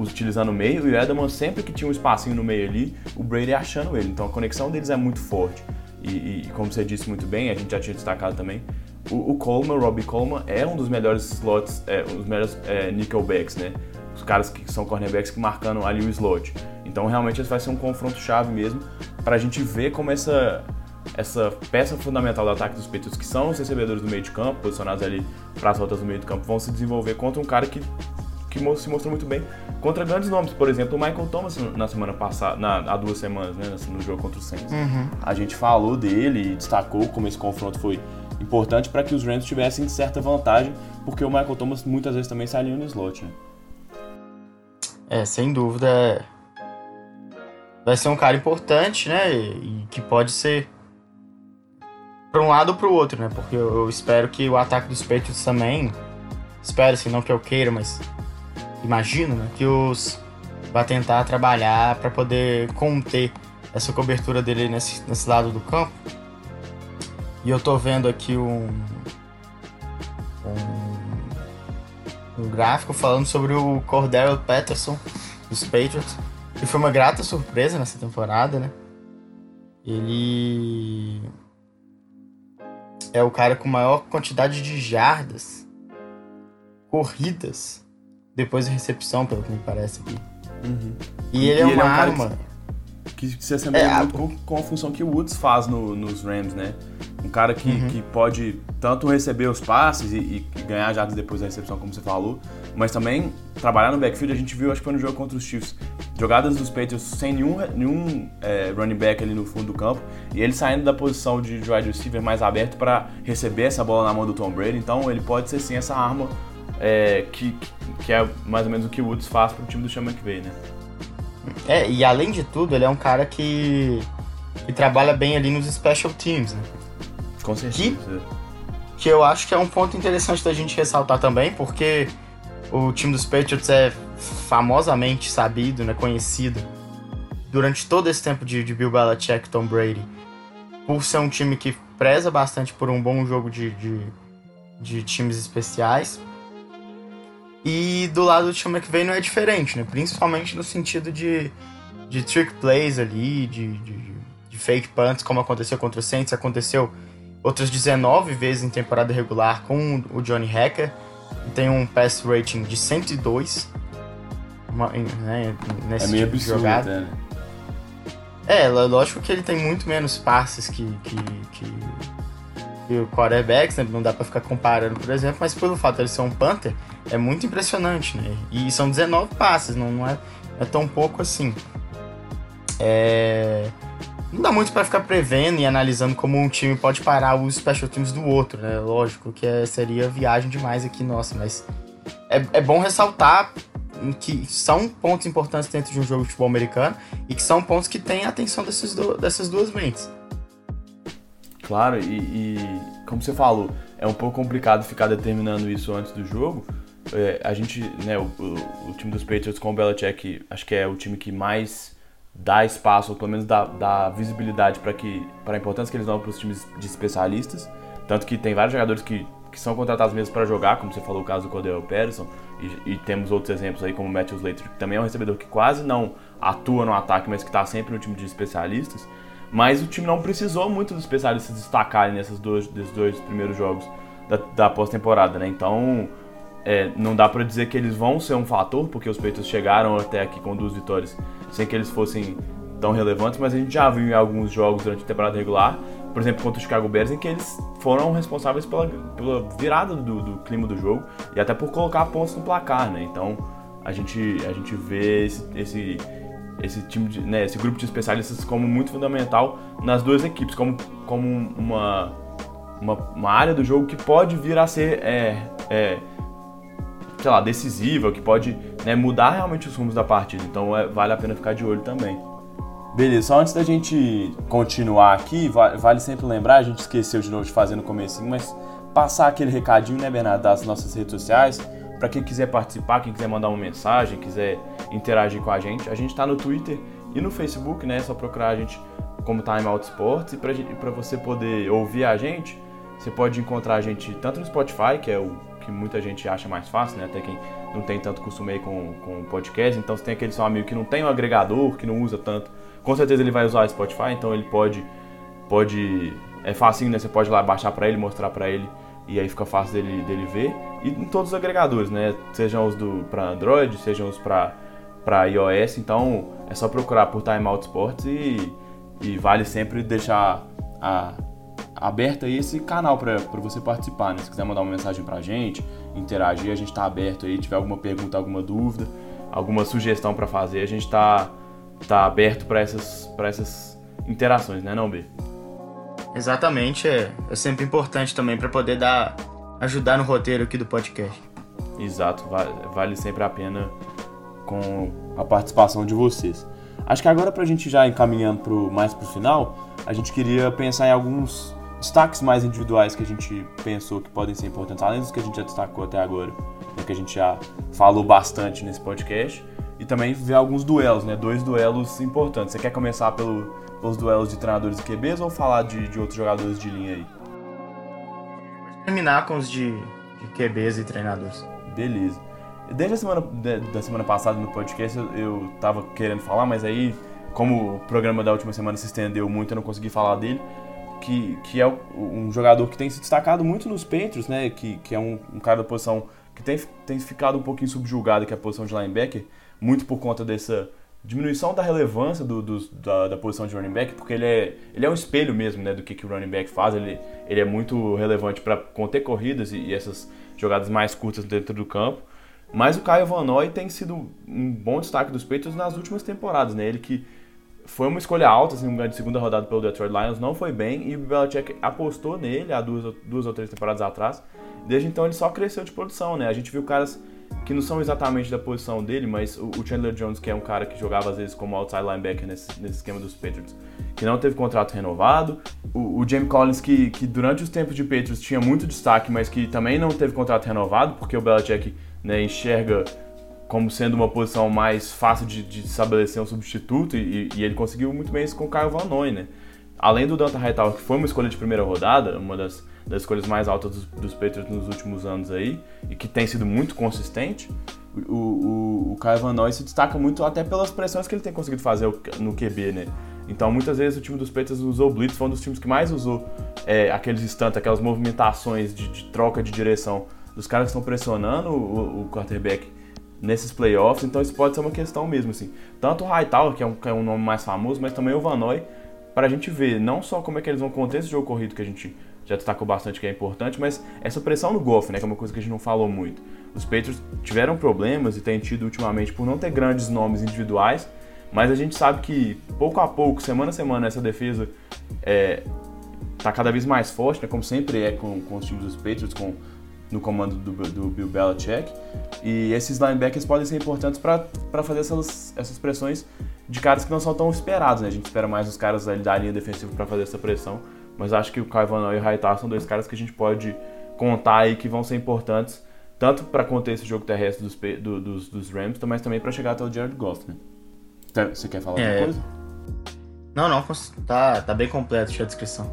utilizando o meio, e o Edelman sempre que tinha um espacinho no meio ali, o Brady achando ele. Então a conexão deles é muito forte. E, e como você disse muito bem, a gente já tinha destacado também, o, o Coleman, o Robbie Coleman, é um dos melhores slots, é, um dos melhores é, nickelbacks, né? Os caras que são cornerbacks que marcando ali o slot. Então realmente vai ser um confronto chave mesmo para a gente ver como essa essa peça fundamental do ataque dos Patriots, que são os recebedores do meio de campo, posicionados ali para as rotas do meio de campo, vão se desenvolver contra um cara que, que se mostrou muito bem contra grandes nomes. Por exemplo, o Michael Thomas na semana passada, na, há duas semanas, né, no jogo contra o Saints. Uhum. A gente falou dele e destacou como esse confronto foi importante para que os Rams tivessem certa vantagem, porque o Michael Thomas muitas vezes também saiu no slot. Né?
É, sem dúvida. É. Vai ser um cara importante, né? E que pode ser para um lado ou para o outro, né? Porque eu espero que o ataque dos Patriots também. Espero, assim, não que eu queira, mas imagino, né? Que os vai tentar trabalhar para poder conter essa cobertura dele nesse, nesse lado do campo e eu tô vendo aqui um, um, um gráfico falando sobre o Cordell Patterson dos Patriots, que foi uma grata surpresa nessa temporada, né? Ele é o cara com maior quantidade de jardas corridas depois da recepção, pelo que me parece aqui. Uhum. E, e, ele é uma é um arma.
Que, que se assemelha é, muito a... com a função que o Woods faz no, nos Rams, né? Um cara que, uhum. que pode tanto receber os passes e, e, ganhar jardas depois da recepção, como você falou, mas também trabalhar no backfield. A gente viu, acho que foi no jogo contra os Chiefs, jogadas dos Patriots sem nenhum, nenhum é, running back ali no fundo do campo e ele saindo da posição de wide receiver mais aberto para receber essa bola na mão do Tom Brady. Então ele pode ser sim essa arma é, que, que é mais ou menos o que o Woods faz para o time do Sean McVay, né?
É, e além de tudo, ele é um cara que, que trabalha bem ali nos special teams, né?
Com certeza.
Que, que eu acho que é um ponto interessante da gente ressaltar também, porque o time dos Patriots é famosamente sabido, né, conhecido durante todo esse tempo de, de Bill Belichick e Tom Brady por ser um time que preza bastante por um bom jogo de, de, de times especiais. E do lado do Sean McVay não é diferente, né? Principalmente no sentido de, de trick plays ali, de, de, de fake punts, como aconteceu contra o Saints, aconteceu outras 19 vezes em temporada regular com o Johnny Hacker. Tem um pass rating de 102 uma, né, nesse é meio tipo absurdo, jogada. Né? É, lógico que ele tem muito menos passes que, que, que, que o quarterback, né? não dá para ficar comparando, por exemplo, mas pelo fato de ele ser um Panther, é muito impressionante, né? E são 19 passes, não, não é, é tão pouco assim. É não dá muito para ficar prevendo e analisando como um time pode parar os special teams do outro, né? Lógico que é, seria viagem demais aqui, nossa, mas é, é bom ressaltar que são pontos importantes dentro de um jogo de futebol americano e que são pontos que têm a atenção do, dessas duas mentes.
Claro, e, e, como você falou, é um pouco complicado ficar determinando isso antes do jogo. É, a gente, né, o, o, o, time dos Patriots com o Belichick, acho que é o time que mais dá espaço, ou pelo menos dá, dá visibilidade para que para a importância que eles dão para os times de especialistas. Tanto que tem vários jogadores que que são contratados mesmo para jogar, como você falou o caso do Cordell Patterson, e, e, temos outros exemplos aí como o Matthew Slater, que também é um recebedor que quase não atua no ataque, mas que está sempre no time de especialistas. Mas o time não precisou muito dos especialistas destacarem nesses dois, nesses dois primeiros jogos da, da pós-temporada, né? Então, é, não dá para dizer que eles vão ser um fator, porque os Patriots chegaram até aqui com duas vitórias sem que eles fossem tão relevantes, mas a gente já viu em alguns jogos durante a temporada regular, por exemplo, contra o Chicago Bears, em que eles foram responsáveis pela, pela virada do, do clima do jogo e até por colocar pontos no placar, né? Então, a gente, a gente vê esse, esse esse time de, né, esse grupo de especialistas como muito fundamental nas duas equipes, como, como uma, uma, uma área do jogo que pode vir a ser é, é, sei lá, decisiva, que pode né, mudar realmente os rumos da partida. Então é, vale a pena ficar de olho também. Beleza, só antes da gente continuar aqui, vale sempre lembrar, a gente esqueceu de novo de fazer no começo, mas passar aquele recadinho, né, Bernardo, das nossas redes sociais para quem quiser participar, quem quiser mandar uma mensagem, quiser interagir com a gente, a gente está no Twitter e no Facebook, né? É só procurar a gente como Time Out Sports. E para você poder ouvir a gente, você pode encontrar a gente tanto no Spotify, que é o que muita gente acha mais fácil, né? Até quem não tem tanto costume aí com, com podcast. Então, se tem aquele seu amigo que não tem um agregador, que não usa tanto, com certeza ele vai usar o Spotify. Então, ele pode. pode é facinho, né? Você pode ir lá baixar para ele, mostrar para ele e aí fica fácil dele, dele ver. E em todos os agregadores, né? Sejam os para Android, sejam os para iOS. Então é só procurar por Time Out Sports e, e vale sempre deixar a, aberto aí esse canal para você participar, né? Se quiser mandar uma mensagem para a gente, interagir, a gente está aberto aí. Tiver alguma pergunta, alguma dúvida, alguma sugestão para fazer, a gente está tá aberto para essas, essas interações, né, não, B?
Exatamente, é, é sempre importante também para poder dar ajudar no roteiro aqui do podcast.
Exato, vale, sempre a pena com a participação de vocês. Acho que agora para a gente já encaminhando pro, mais para o final, a gente queria pensar em alguns destaques mais individuais que a gente pensou que podem ser importantes, além dos que a gente já destacou até agora, né, que a gente já falou bastante nesse podcast, e também ver alguns duelos, né, dois duelos importantes. Você quer começar pelo os duelos de treinadores e QBs ou falar de, de outros jogadores de linha aí?
Terminar com os de, de QBs e treinadores.
Beleza. Desde a semana, da semana passada no podcast eu, eu tava querendo falar, mas aí, como o programa da última semana se estendeu muito, eu não consegui falar dele. Que, que é um jogador que tem se destacado muito nos Patriots, né? Que, que é um, um cara da posição que tem, tem ficado um pouquinho subjugado, que é a posição de linebacker, muito por conta dessa diminuição da relevância do, do, da, da, posição de running back, porque ele é, ele é um espelho mesmo né, do que, que o running back faz. Ele, ele é muito relevante para conter corridas e, e, essas jogadas mais curtas dentro do campo. Mas o Caio Van Noy tem sido um bom destaque dos Patriots nas últimas temporadas. Né? Ele que foi uma escolha alta, assim, de segunda rodada pelo Detroit Lions, não foi bem, e o Belichick apostou nele há duas, duas ou três temporadas atrás. Desde então ele só cresceu de produção, né? A gente viu caras que não são exatamente da posição dele, mas o, Chandler Jones, que é um cara que jogava às vezes como outside linebacker nesse, nesse esquema dos Patriots, que não teve contrato renovado. O, o Jamie Collins, que, que durante os tempos de Patriots tinha muito destaque, mas que também não teve contrato renovado, porque o Belichick né, enxerga como sendo uma posição mais fácil de, de estabelecer um substituto, e, e, ele conseguiu muito bem isso com o Kyle Van Noy, né? Além do Dante Hightower, que foi uma escolha de primeira rodada, uma das das escolhas mais altas dos, dos Patriots nos últimos anos aí, e que tem sido muito consistente, o, o, o Kyle Van Noy se destaca muito até pelas pressões que ele tem conseguido fazer no QB, né? Então, muitas vezes o time dos Patriots usou blitz, foi um dos times que mais usou é, aqueles instantes, aquelas movimentações de, de, troca de direção dos caras que estão pressionando o, o quarterback nesses playoffs, então isso pode ser uma questão mesmo, assim. Tanto o Hightower, que é um, que é um nome mais famoso, mas também o Van Noy, para a gente ver não só como é que eles vão conter esse jogo corrido que a gente já destacou bastante que é importante, mas essa pressão no golfe, né, que é uma coisa que a gente não falou muito. Os Patriots tiveram problemas e têm tido ultimamente por não ter grandes nomes individuais, mas a gente sabe que pouco a pouco, semana a semana, essa defesa é, tá cada vez mais forte, né, como sempre é com, com os times dos Patriots, com, no comando do, do Bill Belichick. E esses linebackers podem ser importantes para fazer essas, essas pressões de caras que não são tão esperados. Né? A gente espera mais os caras da linha defensiva para fazer essa pressão mas acho que o Van e o Hightower são dois caras que a gente pode contar aí que vão ser importantes, tanto para conter esse jogo terrestre dos, do, dos, dos, Rams, mas também para chegar até o Jared Goff, né? Tá, você quer falar é... alguma coisa?
Não, não, tá, tá bem completo a descrição.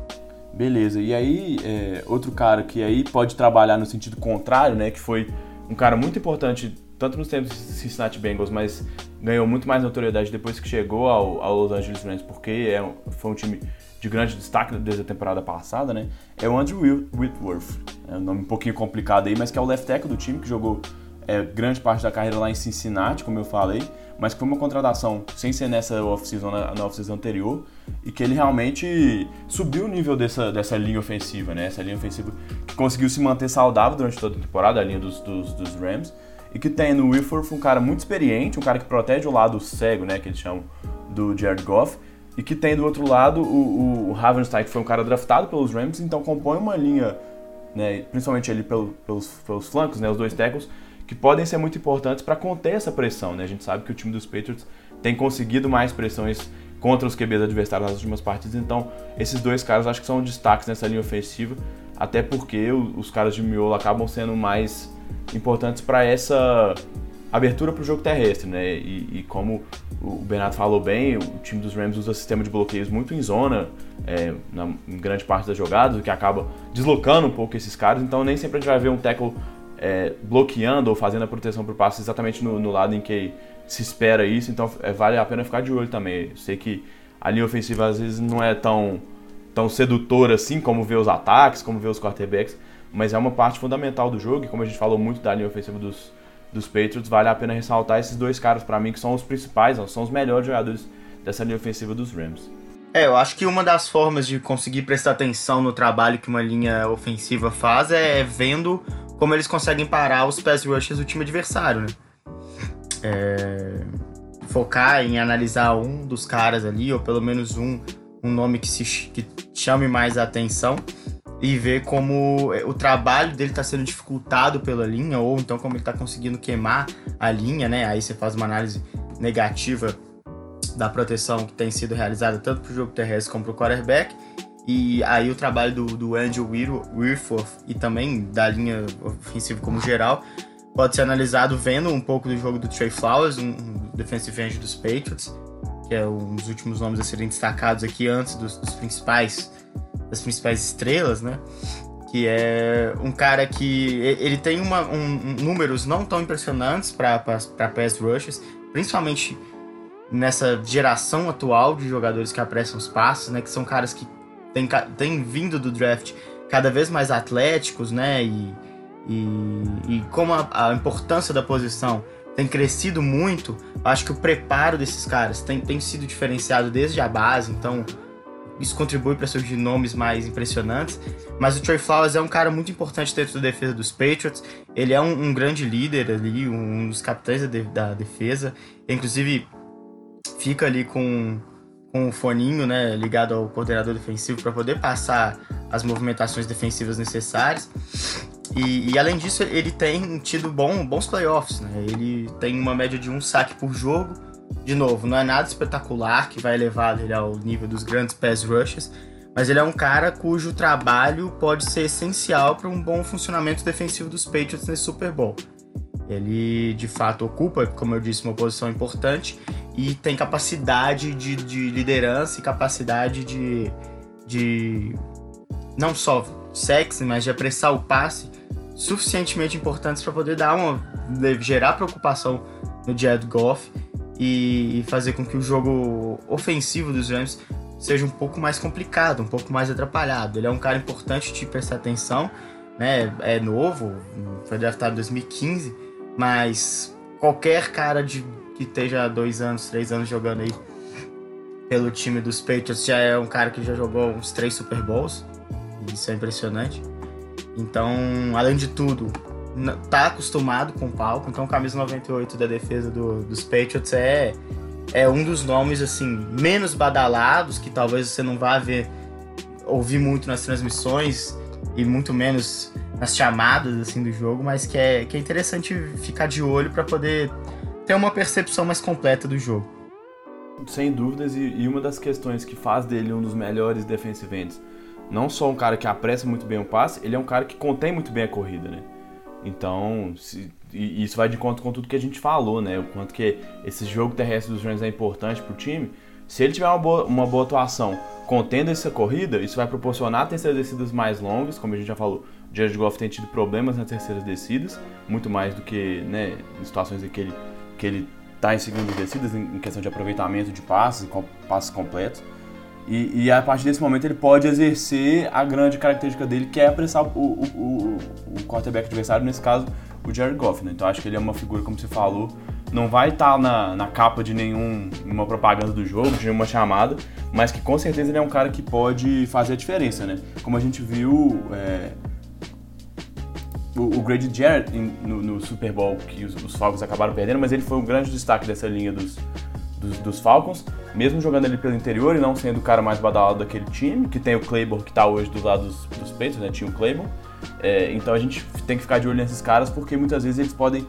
Beleza, e aí, é, outro cara que aí pode trabalhar no sentido contrário, né, que foi um cara muito importante tanto nos tempos de Cincinnati Bengals, mas ganhou muito mais notoriedade depois que chegou ao, ao Los Angeles Rams, porque é, foi um time de grande destaque desde a temporada passada, né? É o Andrew Whitworth. É um nome um pouquinho complicado aí, mas que é o left tackle do time, que jogou é, grande parte da carreira lá em Cincinnati, como eu falei, mas que foi uma contratação sem ser nessa off-season, na, na off-season anterior, e que ele realmente subiu o nível dessa, dessa linha ofensiva, né? Essa linha ofensiva que conseguiu se manter saudável durante toda a temporada, a linha dos, dos, dos Rams, e que tem no Whitworth um cara muito experiente, um cara que protege o lado cego, né, que eles chamam do Jared Goff, e que tem do outro lado o, o Ravenstein, que foi um cara draftado pelos Rams, então compõe uma linha, né, principalmente ele pelo, pelos, pelos flancos, né, os dois tackles, que podem ser muito importantes para conter essa pressão. Né? A gente sabe que o time dos Patriots tem conseguido mais pressões contra os QBs adversários nas últimas partidas, então esses dois caras acho que são destaques nessa linha ofensiva, até porque os caras de miolo acabam sendo mais importantes para essa abertura para o jogo terrestre, né? E, e, como o Bernardo falou bem, o time dos Rams usa sistema de bloqueios muito em zona, é, na, em grande parte das jogadas, o que acaba deslocando um pouco esses caras. Então nem sempre a gente vai ver um tackle é, bloqueando ou fazendo a proteção para o passe exatamente no, no, lado em que se espera isso. Então é, vale a pena ficar de olho também. Eu sei que a linha ofensiva às vezes não é tão, tão sedutora assim como ver os ataques, como ver os quarterbacks, mas é uma parte fundamental do jogo. E como a gente falou muito da linha ofensiva dos dos Patriots, vale a pena ressaltar esses dois caras para mim que são os principais, são os melhores jogadores dessa linha ofensiva dos Rams.
É, eu acho que uma das formas de conseguir prestar atenção no trabalho que uma linha ofensiva faz é vendo como eles conseguem parar os pass rushes do time adversário, né? É... Focar em analisar um dos caras ali, ou pelo menos um, um nome que, se, que chame mais a atenção e ver como é, o trabalho dele está sendo dificultado pela linha, ou então como ele está conseguindo queimar a linha, né? Aí você faz uma análise negativa da proteção que tem sido realizada tanto para o jogo terrestre como para o quarterback. E aí o trabalho do, do Andrew Wirforth e também da linha ofensiva como geral pode ser analisado vendo um pouco do jogo do Trey Flowers, um, defensive end dos Patriots, que é um dos últimos nomes a serem destacados aqui antes dos, dos principais das principais estrelas, né? Que é um cara que ele tem uma, um, números não tão impressionantes para pass rushes, principalmente nessa geração atual de jogadores que apressam os passos, né? Que são caras que têm, vindo do draft cada vez mais atléticos, né? E, e, e como a, a, importância da posição tem crescido muito, acho que o preparo desses caras tem, tem sido diferenciado desde a base. Então, isso contribui para surgir nomes mais impressionantes. Mas o Trey Flowers é um cara muito importante dentro da defesa dos Patriots. Ele é um, um grande líder ali, um dos capitães da, de, da defesa. Inclusive, fica ali com, com o foninho né, ligado ao coordenador defensivo para poder passar as movimentações defensivas necessárias. E, e, além disso, ele tem tido bom, bons playoffs. Né? Ele tem uma média de um saque por jogo de novo, não é nada espetacular que vai levar ele ao nível dos grandes pass rushes, mas ele é um cara cujo trabalho pode ser essencial para um bom funcionamento defensivo dos Patriots nesse Super Bowl. Ele de fato ocupa, como eu disse, uma posição importante e tem capacidade de, de liderança e capacidade de, de não só sexy, mas de apressar o passe suficientemente importantes para poder dar uma gerar preocupação no Jared Goff e fazer com que o jogo ofensivo dos Rams seja um pouco mais complicado, um pouco mais atrapalhado. Ele é um cara importante de prestar atenção, né? É novo, foi draftado em 2015, mas qualquer cara de que esteja dois anos, três anos jogando aí pelo time dos Patriots já é um cara que já jogou uns três Super Bowls. Isso é impressionante. Então, além de tudo, tá acostumado com o palco, então camisa 98 da defesa do, dos Patriots é, é um dos nomes assim menos badalados que talvez você não vá ver ouvir muito nas transmissões e muito menos nas chamadas assim do jogo, mas que é, que é interessante ficar de olho para poder ter uma percepção mais completa do jogo.
Sem dúvidas, e, e, uma das questões que faz dele um dos melhores defensive ends, não só um cara que apressa muito bem o passe, ele é um cara que contém muito bem a corrida, né? Então, se, isso vai de conta com tudo que a gente falou, né? O quanto que esse jogo terrestre dos Rams é importante para o time, Se ele tiver uma boa, uma boa atuação contendo essa corrida, isso vai proporcionar terceiras descidas mais longas, como a gente já falou. O Jared Goff tem tido problemas nas terceiras descidas, muito mais do que né, em situações em que ele que ele está em segundas descidas, em questão de aproveitamento de passes, passes completos. E, e, a partir desse momento ele pode exercer a grande característica dele, que é apressar o, o, o, o quarterback adversário, nesse caso o Jared Goff. Né? Então acho que ele é uma figura, como você falou, não vai estar tá na, na capa de nenhum, nenhuma propaganda do jogo, de nenhuma chamada, mas que com certeza ele é um cara que pode fazer a diferença. Né? Como a gente viu. É, o, o Grady Jarrett no, no, Super Bowl, que os, os Falcons acabaram perdendo, mas ele foi um grande destaque dessa linha dos, dos, dos, Falcons, mesmo jogando ali pelo interior e não sendo o cara mais badalado daquele time, que tem o Claiborne que está hoje do lado dos, dos peitos, né? Tinha o Claiborne. É, então a gente tem que ficar de olho nesses caras porque muitas vezes eles podem,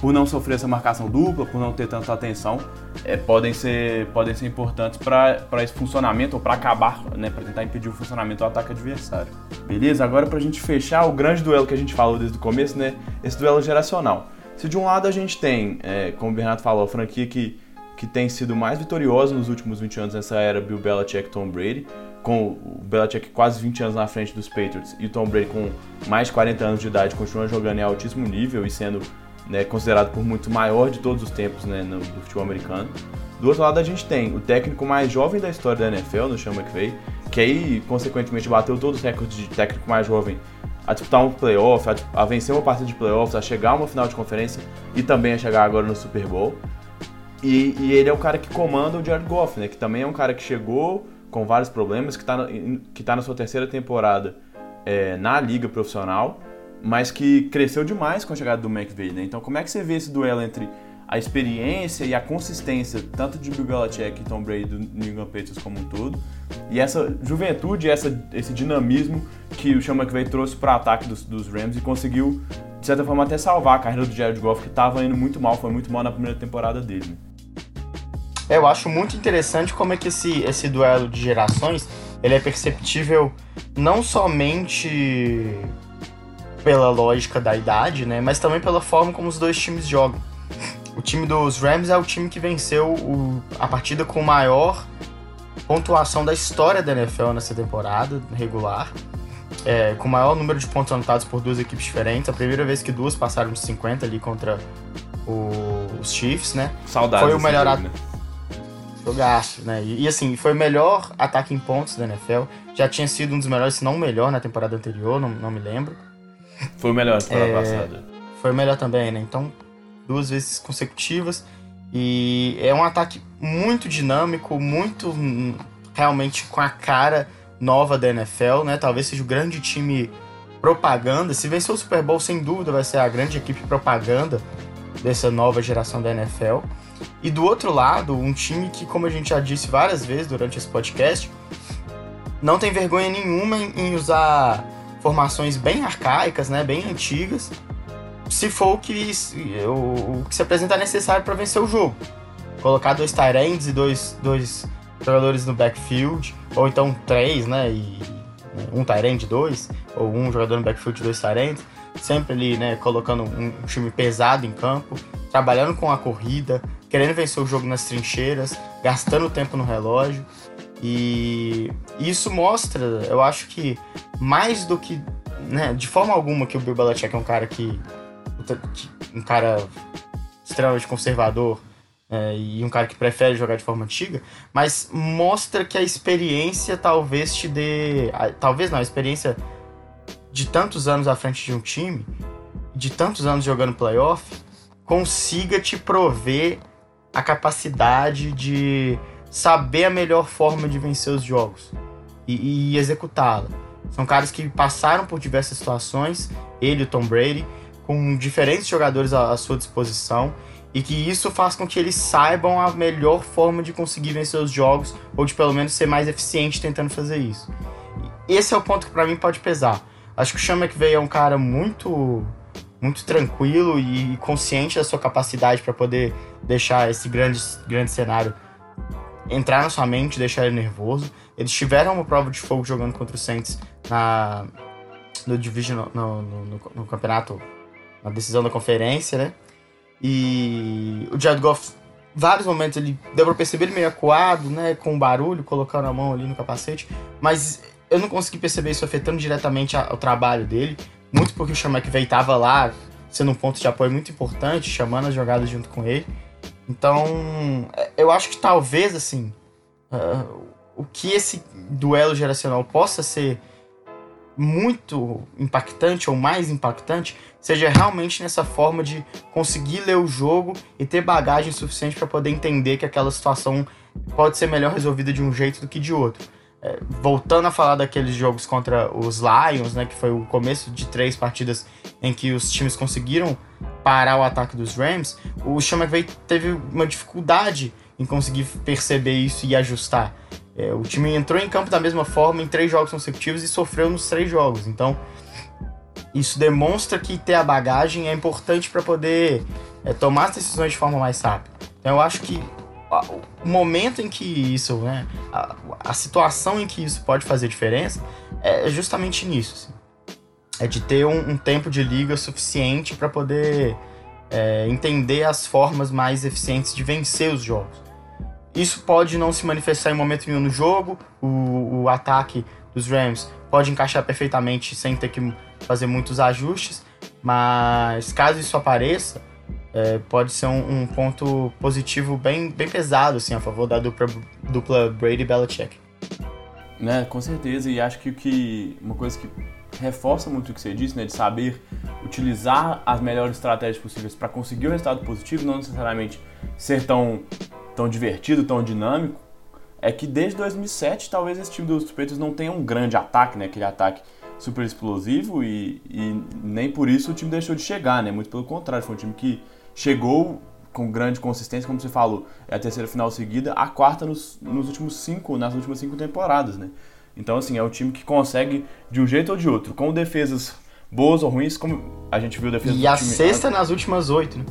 por não sofrer essa marcação dupla, por não ter tanta atenção, é, podem, ser, podem ser importantes para esse funcionamento ou para acabar, né, para tentar impedir o funcionamento do ataque adversário. Beleza? Agora para a gente fechar o grande duelo que a gente falou desde o começo, né, esse duelo geracional. Se de um lado a gente tem, é, como o Bernardo falou, a franquia que que tem sido mais vitoriosa nos últimos 20 anos nessa era Bill Belichick Tom Brady, com o Belichick quase 20 anos na frente dos Patriots e o Tom Brady com mais de 40 anos de idade continua jogando em altíssimo nível e sendo né, considerado por muito maior de todos os tempos né, no, no, futebol americano. Do outro lado a gente tem o técnico mais jovem da história da NFL, no Sean McVay, que aí consequentemente bateu todos os recordes de técnico mais jovem a disputar um playoff, a, a vencer uma partida de playoffs, a chegar a uma final de conferência e também a chegar agora no Super Bowl. E, e, ele é o cara que comanda o Jared Goff, né? Que também é um cara que chegou com vários problemas, que está que tá na sua terceira temporada é, na liga profissional, mas que cresceu demais com a chegada do McVay, né? Então como é que você vê esse duelo entre a experiência e a consistência, tanto de Bill Belichick e Tom Brady do New England Patriots como um todo, e essa juventude, essa, esse dinamismo que o Sean McVay trouxe para o ataque dos, dos Rams e conseguiu, de certa forma, até salvar a carreira do Jared Goff, que estava indo muito mal, foi muito mal na primeira temporada dele. Né?
É, eu acho muito interessante como é que esse, esse duelo de gerações ele é perceptível não somente pela lógica da idade, né, mas também pela forma como os dois times jogam. O time dos Rams é o time que venceu o, a partida com maior pontuação da história da NFL nessa temporada regular, é, com o maior número de pontos anotados por duas equipes diferentes. A primeira vez que duas passaram de 50 ali contra o, os Chiefs, né?
Saudades.
Foi o melhor ataque Jogaço, né? E, e, assim, foi o melhor ataque em pontos da NFL. Já tinha sido um dos melhores, se não o melhor, na temporada anterior, não, não me lembro.
Foi o melhor na temporada é, passada.
Foi o melhor também, né? Então, duas vezes consecutivas. E é um ataque muito dinâmico, muito hum, realmente com a cara nova da NFL, né? Talvez seja o grande time propaganda. Se vencer o Super Bowl, sem dúvida, vai ser a grande equipe propaganda dessa nova geração da NFL. E do outro lado, um time que, como a gente já disse várias vezes durante esse podcast, não tem vergonha nenhuma em, usar formações bem arcaicas, né, bem antigas, se for o que, o, o que se apresentar necessário para vencer o jogo. Colocar dois tight e dois, dois jogadores no backfield, ou então três, né, e um tight dois, ou um jogador no backfield e dois tight sempre ali, né, colocando um time pesado em campo, trabalhando com a corrida, querendo vencer o jogo nas trincheiras, gastando tempo no relógio. E isso mostra, eu acho que mais do que, né, de forma alguma que o Bill Belichick é um cara que um cara extremamente conservador é, e um cara que prefere jogar de forma antiga, mas mostra que a experiência talvez te dê, talvez não, a experiência de tantos anos à frente de um time, de tantos anos jogando playoff, consiga te prover a capacidade de saber a melhor forma de vencer os jogos e, e executá-la. São caras que passaram por diversas situações, ele e o Tom Brady, com diferentes jogadores à, à sua disposição, e que isso faz com que eles saibam a melhor forma de conseguir vencer os jogos, ou de pelo menos ser mais eficiente tentando fazer isso. Esse é o ponto que para mim pode pesar. Acho que o Sean McVay é um cara muito muito tranquilo e consciente da sua capacidade para poder deixar esse grande, grande cenário entrar na sua mente, deixar ele nervoso. Eles tiveram uma prova de fogo jogando contra o Saints na, no Division, no, no, no, no campeonato, na decisão da conferência, né? E o Jared Goff vários momentos ele deu pra perceber ele meio acuado, né? Com barulho, colocando a mão ali no capacete. Mas eu não consegui perceber isso afetando diretamente a, o trabalho dele. Muito porque o Sean McVay tava lá, sendo um ponto de apoio muito importante, chamando as jogadas junto com ele. Então, é, eu acho que talvez, assim, uh, o que esse duelo geracional possa ser muito impactante ou mais impactante seja realmente nessa forma de conseguir ler o jogo e ter bagagem suficiente para poder entender que aquela situação pode ser melhor resolvida de um jeito do que de outro. É, voltando a falar daqueles jogos contra os Lions, né, que foi o começo de três partidas em que os times conseguiram parar o ataque dos Rams, o Sean McVay teve uma dificuldade em conseguir perceber isso e ajustar. É, o time entrou em campo da mesma forma em três jogos consecutivos e sofreu nos três jogos. Então, isso demonstra que ter a bagagem é importante para poder é, tomar as decisões de forma mais rápida. Então, eu acho que o momento em que isso, né, a, a situação em que isso pode fazer diferença é justamente nisso. Assim. É de ter um, um tempo de liga suficiente para poder é, entender as formas mais eficientes de vencer os jogos. Isso pode não se manifestar em momento nenhum no jogo, o, o ataque dos Rams pode encaixar perfeitamente sem ter que fazer muitos ajustes, mas caso isso apareça, é, pode ser um, um, ponto positivo bem, bem pesado assim, a favor da dupla, dupla Brady-Belichick.
Né, com certeza, e acho que, que uma coisa que reforça muito o que você disse, né, de saber utilizar as melhores estratégias possíveis para conseguir o um resultado positivo, não necessariamente ser tão tão divertido, tão dinâmico, é que desde 2007 talvez esse time dos Patriots não tenha um grande ataque, né? Aquele ataque super explosivo e, e, nem por isso o time deixou de chegar, né? Muito pelo contrário, foi um time que chegou com grande consistência, como você falou, é a terceira final seguida, a quarta nos, nos últimos cinco, nas últimas cinco temporadas, né? Então, assim, é um time que consegue, de um jeito ou de outro, com defesas boas ou ruins, como a gente viu defesa
E a time... sexta nas últimas oito, né?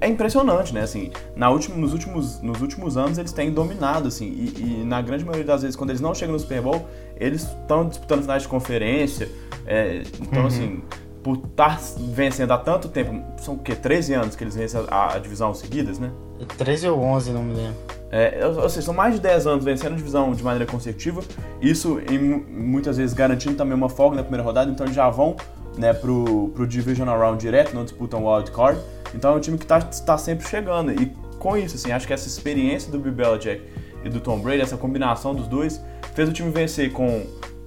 é impressionante, né? Assim, na última, nos, últimos, nos últimos anos eles têm dominado, assim, e, e, na grande maioria das vezes, quando eles não chegam no Super Bowl, eles estão disputando finais de conferência. É, então, uhum. assim, por estar vencendo há tanto tempo, são o quê? 13 anos que eles vencem a, a divisão seguidas, né?
13 ou 11, não me lembro.
É, ou seja, são mais de 10 anos vencendo a divisão de maneira consecutiva, isso em, muitas vezes garantindo também uma folga na primeira rodada, então eles já vão né, pro, pro Divisional Round direto, não disputam o Wild Card. Então é um time que está tá sempre chegando. E com isso, assim, acho que essa experiência do Bill Belichick e do Tom Brady, essa combinação dos dois, fez o time vencer com.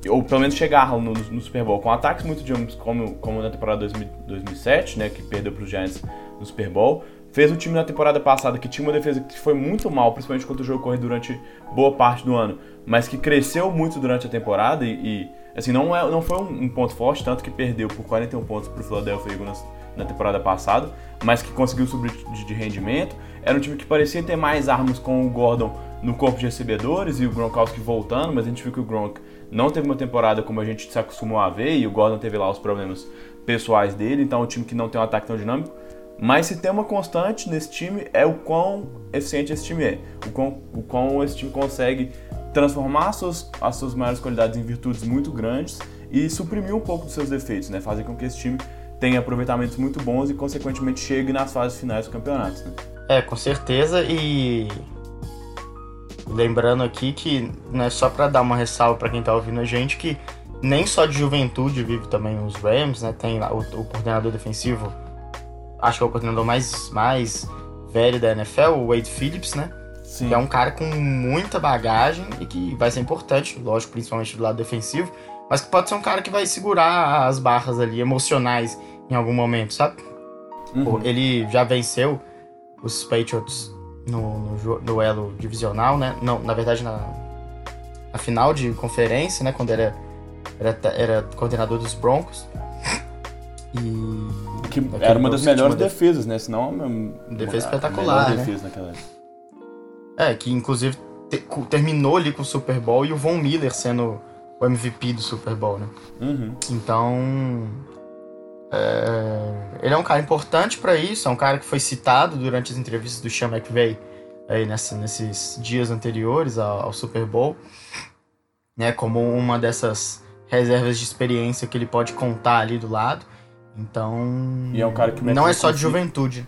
Ou pelo menos chegar no, no Super Bowl com ataques muito digamos, como, como na temporada 2000, 2007, né, que perdeu para os Giants no Super Bowl. Fez o time na temporada passada que tinha uma defesa que foi muito mal, principalmente quando o jogo correu durante boa parte do ano, mas que cresceu muito durante a temporada e, e assim, não, é, não foi um, um, ponto forte, tanto que perdeu por 41 pontos para o Philadelphia Eagles na temporada passada, mas que conseguiu subir de, de rendimento. Era um time que parecia ter mais armas com o Gordon no corpo de recebedores e o Gronkowski voltando, mas a gente viu que o Gronk não teve uma temporada como a gente se acostumou a ver e o Gordon teve lá os problemas pessoais dele, então é um time que não tem um ataque tão dinâmico. Mas se tem uma constante nesse time é o quão eficiente esse time é, o quão, o quão esse time consegue transformar as suas, as suas maiores qualidades em virtudes muito grandes e suprimir um pouco dos seus defeitos, né? Fazer com que esse time tem aproveitamentos muito bons e, consequentemente, chegue nas fases finais dos campeonatos. Né?
É, com certeza. E lembrando aqui que, né, só para dar uma ressalva para quem tá ouvindo a gente, que nem só de juventude vive também os Rams, né? Tem o, o coordenador defensivo, acho que é o coordenador mais, mais velho da NFL, o Wade Phillips, né? Sim. Que é um cara com muita bagagem e que vai ser importante, lógico, principalmente do lado defensivo, mas que pode ser um cara que vai segurar as barras ali emocionais em algum momento, sabe? Uhum. Ele já venceu os Patriots no, no, no elo divisional, né? Não, na verdade, na, na final de conferência, né? Quando era, era, era coordenador dos Broncos.
E. Que era uma das melhores defesas, né? Senão. Uma,
defesa espetacular. Né? Defesa naquela É, que inclusive te, terminou ali com o Super Bowl e o Von Miller sendo o MVP do Super Bowl, né?
Uhum.
Então, é, ele é um cara importante para isso, é um cara que foi citado durante as entrevistas do Sean McVay aí nessa, nesses dias anteriores ao, ao, Super Bowl, né? Como uma dessas reservas de experiência que ele pode contar ali do lado. Então,
e é um cara que
não é só de juventude.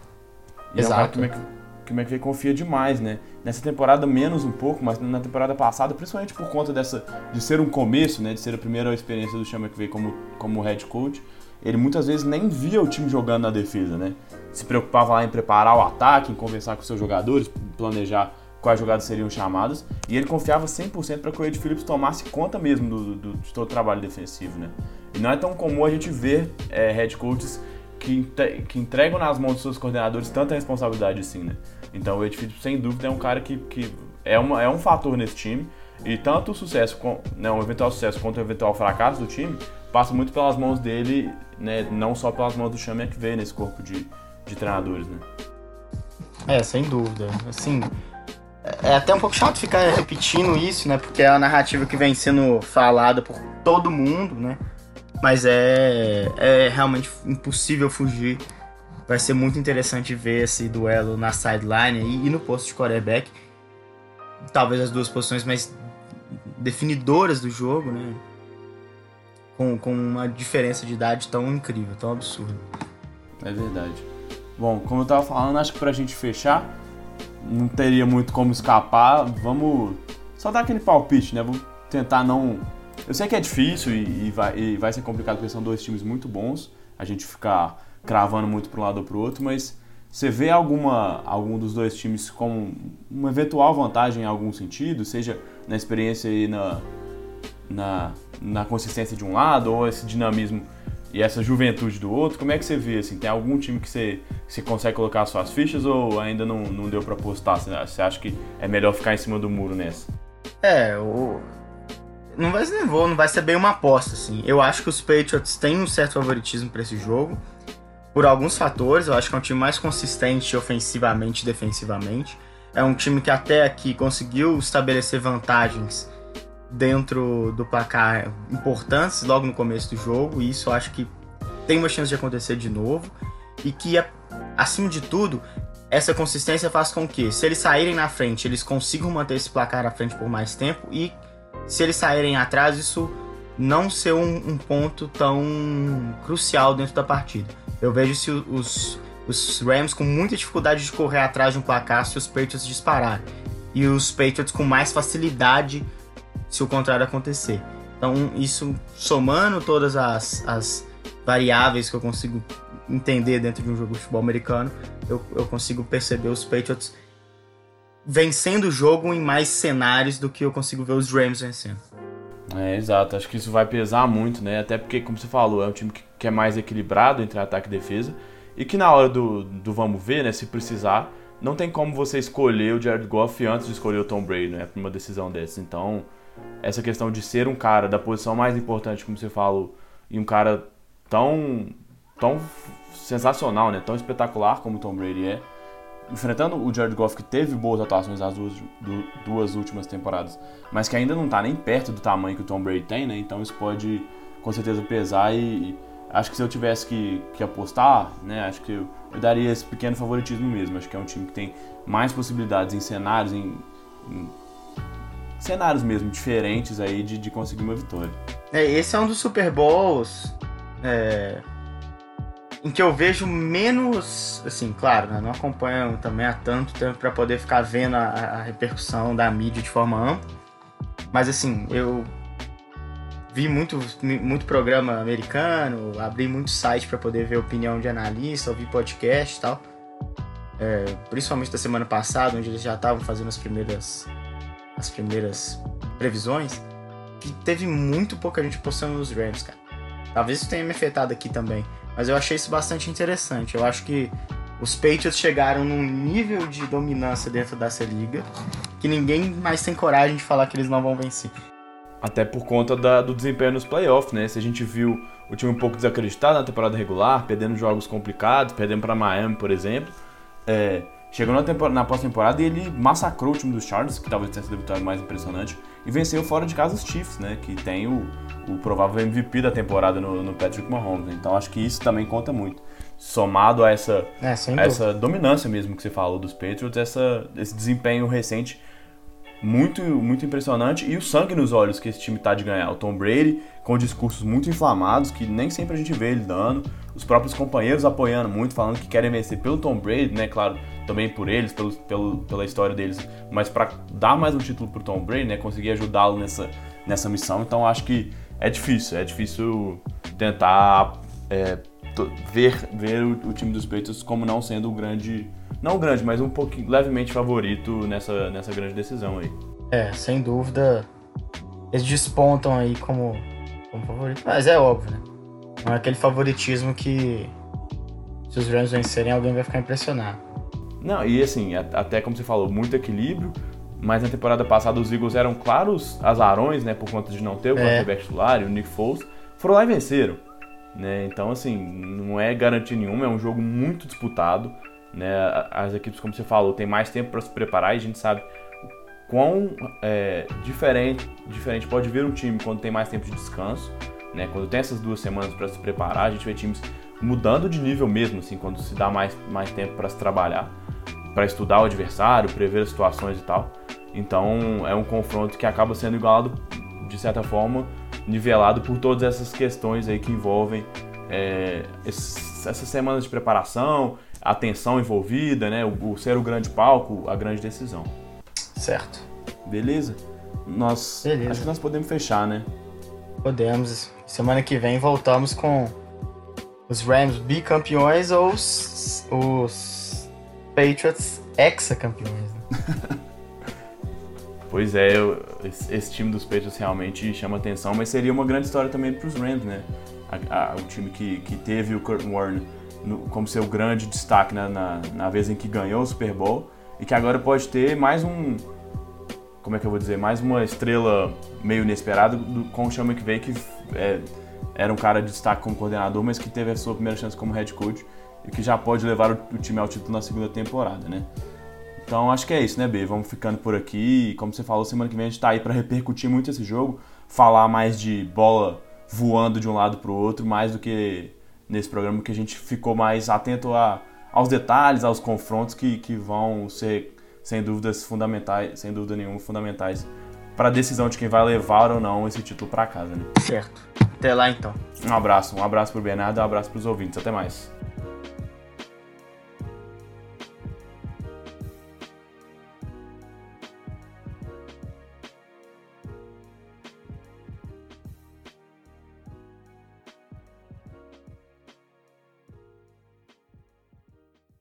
E Exato. É um que o McVay confia demais, né? Nessa temporada menos um pouco, mas na temporada passada, principalmente por conta dessa de ser um começo, né, de ser a primeira experiência do Sean McVay como como head coach, ele muitas vezes nem via o time jogando na defesa, né? Se preocupava lá em preparar o ataque, em conversar com seus jogadores, planejar quais jogadas seriam chamadas, e ele confiava 100% para que o Ed Phillips tomasse conta mesmo do, do, de todo o trabalho defensivo, né? E não é tão comum a gente ver é, head coaches que, que entregam nas mãos dos seus coordenadores tanta responsabilidade assim, né? Então o Ed Phillips, sem dúvida, é um cara que, que é, uma, é um fator nesse time. E tanto o sucesso, com, né, eventual sucesso quanto o eventual fracasso do time, passa muito pelas mãos dele, né, não só pelas mãos do Chame que vê nesse corpo de, de treinadores, né?
É, sem dúvida. Assim, é até um pouco chato ficar repetindo isso, né? Porque é a narrativa que vem sendo falada por todo mundo, né? Mas é, é realmente impossível fugir. Vai ser muito interessante ver esse duelo na sideline e, e no posto de quarterback. Talvez as duas posições mais definidoras do jogo, né? Com, com uma diferença de idade tão incrível, tão absurda.
É verdade. Bom, como eu tava falando, acho que pra gente fechar, não teria muito como escapar. Vamos só dar aquele palpite, né? Vamos tentar não eu sei que é difícil e, e, vai, e vai ser complicado porque são dois times muito bons, a gente ficar cravando muito para um lado ou para o outro, mas você vê alguma, algum dos dois times com uma eventual vantagem em algum sentido, seja na experiência e na, na, na consistência de um lado, ou esse dinamismo e essa juventude do outro? Como é que você vê? Assim, tem algum time que você, que você consegue colocar suas fichas ou ainda não, não deu para apostar? Você acha que é melhor ficar em cima do muro nessa?
É, o, não vai ser não vai ser bem uma aposta, assim. Eu acho que os Patriots têm um certo favoritismo para esse jogo. Por alguns fatores, eu acho que é um time mais consistente ofensivamente e defensivamente. É um time que até aqui conseguiu estabelecer vantagens dentro do placar importantes logo no começo do jogo, e isso eu acho que tem uma chance de acontecer de novo. E que, acima de tudo, essa consistência faz com que, se eles saírem na frente, eles consigam manter esse placar à frente por mais tempo e se eles saírem atrás, isso não ser um, um ponto tão crucial dentro da partida. Eu vejo se os, os Rams com muita dificuldade de correr atrás de um placar se os Patriots dispararem. E os Patriots com mais facilidade se o contrário acontecer. Então, isso somando todas as, as variáveis que eu consigo entender dentro de um jogo de futebol americano, eu, eu consigo perceber os Patriots vencendo o jogo em mais cenários do que eu consigo ver os Rams vencendo.
É, exato. Acho que isso vai pesar muito, né? Até porque, como você falou, é um time que, que é mais equilibrado entre ataque e defesa. E que na hora do, do vamos ver, né? Se precisar, não tem como você escolher o Jared Goff antes de escolher o Tom Brady, né? Pra uma decisão dessa. Então, essa questão de ser um cara da posição mais importante, como você falou, e um cara tão, tão sensacional, né? Tão espetacular como o Tom Brady é enfrentando o Jared Goff, que teve boas atuações nas duas, duas últimas temporadas, mas que ainda não está nem perto do tamanho que o Tom Brady tem, né? Então isso pode com certeza pesar e acho que se eu tivesse que, que apostar, né? Acho que eu, eu, daria esse pequeno favoritismo mesmo. Acho que é um time que tem mais possibilidades em cenários, em, em cenários mesmo diferentes aí de, de conseguir uma vitória.
É, esse é um dos Super Bowls. É em que eu vejo menos, assim, claro, né, não acompanho também há tanto tempo para poder ficar vendo a, a, repercussão da mídia de forma ampla, mas assim, eu vi muito, muito programa americano, abri muito site para poder ver opinião de analista, ouvir podcast e tal, é, principalmente da semana passada, onde eles já estavam fazendo as primeiras, as primeiras previsões, e teve muito pouca gente postando nos Rams, cara. Talvez isso tenha me afetado aqui também. Mas eu achei isso bastante interessante. Eu acho que os Patriots chegaram num nível de dominância dentro dessa liga que ninguém mais tem coragem de falar que eles não vão vencer.
Até por conta da, do desempenho nos playoffs, né? Se a gente viu o time um pouco desacreditado na temporada regular, perdendo jogos complicados, perdendo para Miami, por exemplo, é, chegou na, na pós-temporada e ele massacrou o time dos Chargers, que talvez tenha sido a vitória mais impressionante, e venceu fora de casa os Chiefs, né? Que tem o, o provável MVP da temporada no, no Patrick Mahomes. Né? Então acho que isso também conta muito. Somado a essa, é, a essa dominância mesmo que você falou dos Patriots, essa, esse desempenho recente muito, muito impressionante e o sangue nos olhos que esse time tá de ganhar. O Tom Brady com discursos muito inflamados que nem sempre a gente vê ele dando. Os próprios companheiros apoiando muito, falando que querem vencer pelo Tom Brady, né? Claro, também por eles, pelo, pelo, pela história deles, mas para dar mais um título pro Tom Brady, né? Conseguir ajudá-lo nessa, nessa missão. Então acho que é difícil, é difícil tentar é, ver, ver o, o, time dos Patriots como não sendo o grande, não grande, mas um pouquinho levemente favorito nessa, nessa grande decisão aí.
É, sem dúvida, eles despontam aí como, como favorito, mas é óbvio, né? Não é aquele favoritismo que se os Rams vencerem, alguém vai ficar impressionado.
Não, e assim, até como você falou, muito equilíbrio, mas na temporada passada os Eagles eram claros azarões, né, por conta de não ter o é. quarterback titular e o Nick Foles, foram lá e venceram. Né? Então, assim, não é garantia nenhuma, é um jogo muito disputado. Né? As equipes, como você falou, têm mais tempo para se preparar e a gente sabe quão é, diferente, diferente pode vir um time quando tem mais tempo de descanso. Né? Quando tem essas duas semanas para se preparar, a gente vê times mudando de nível mesmo, assim, quando se dá mais, mais tempo para se trabalhar, para estudar o adversário, prever as situações e tal. Então é um confronto que acaba sendo igualado, de certa forma, nivelado por todas essas questões aí que envolvem é, essas semanas de preparação, a tensão envolvida, né, o, o, ser o grande palco, a grande decisão.
Certo.
Beleza? Nós Beleza. acho que nós podemos fechar, né?
Podemos. Semana que vem voltamos com os Rams bicampeões ou os, os Patriots ex-campeões. Né?
pois é, eu, esse, esse, time dos Patriots realmente chama atenção, mas seria uma grande história também para os Rams, né? A, a, o time que, que teve o Kurt Warner no, como seu grande destaque na, na, na, vez em que ganhou o Super Bowl e que agora pode ter mais um. Como é que eu vou dizer? Mais uma estrela meio inesperada do, com o Sean McVay, que é, era um cara de destaque como coordenador, mas que teve a sua primeira chance como head coach e que já pode levar o, o time ao título na segunda temporada, né? Então acho que é isso, né, B? Vamos ficando por aqui. E, como você falou, semana que vem a gente tá aí para repercutir muito esse jogo, falar mais de bola voando de um lado para o outro, mais do que nesse programa que a gente ficou mais atento a, aos detalhes, aos confrontos que, que vão ser, sem dúvidas, fundamentais, sem dúvida nenhuma, fundamentais para a decisão de quem vai levar ou não esse título para casa, né?
Certo. Até lá então.
Um abraço, um abraço pro Bernardo, um abraço para os ouvintes. Até mais.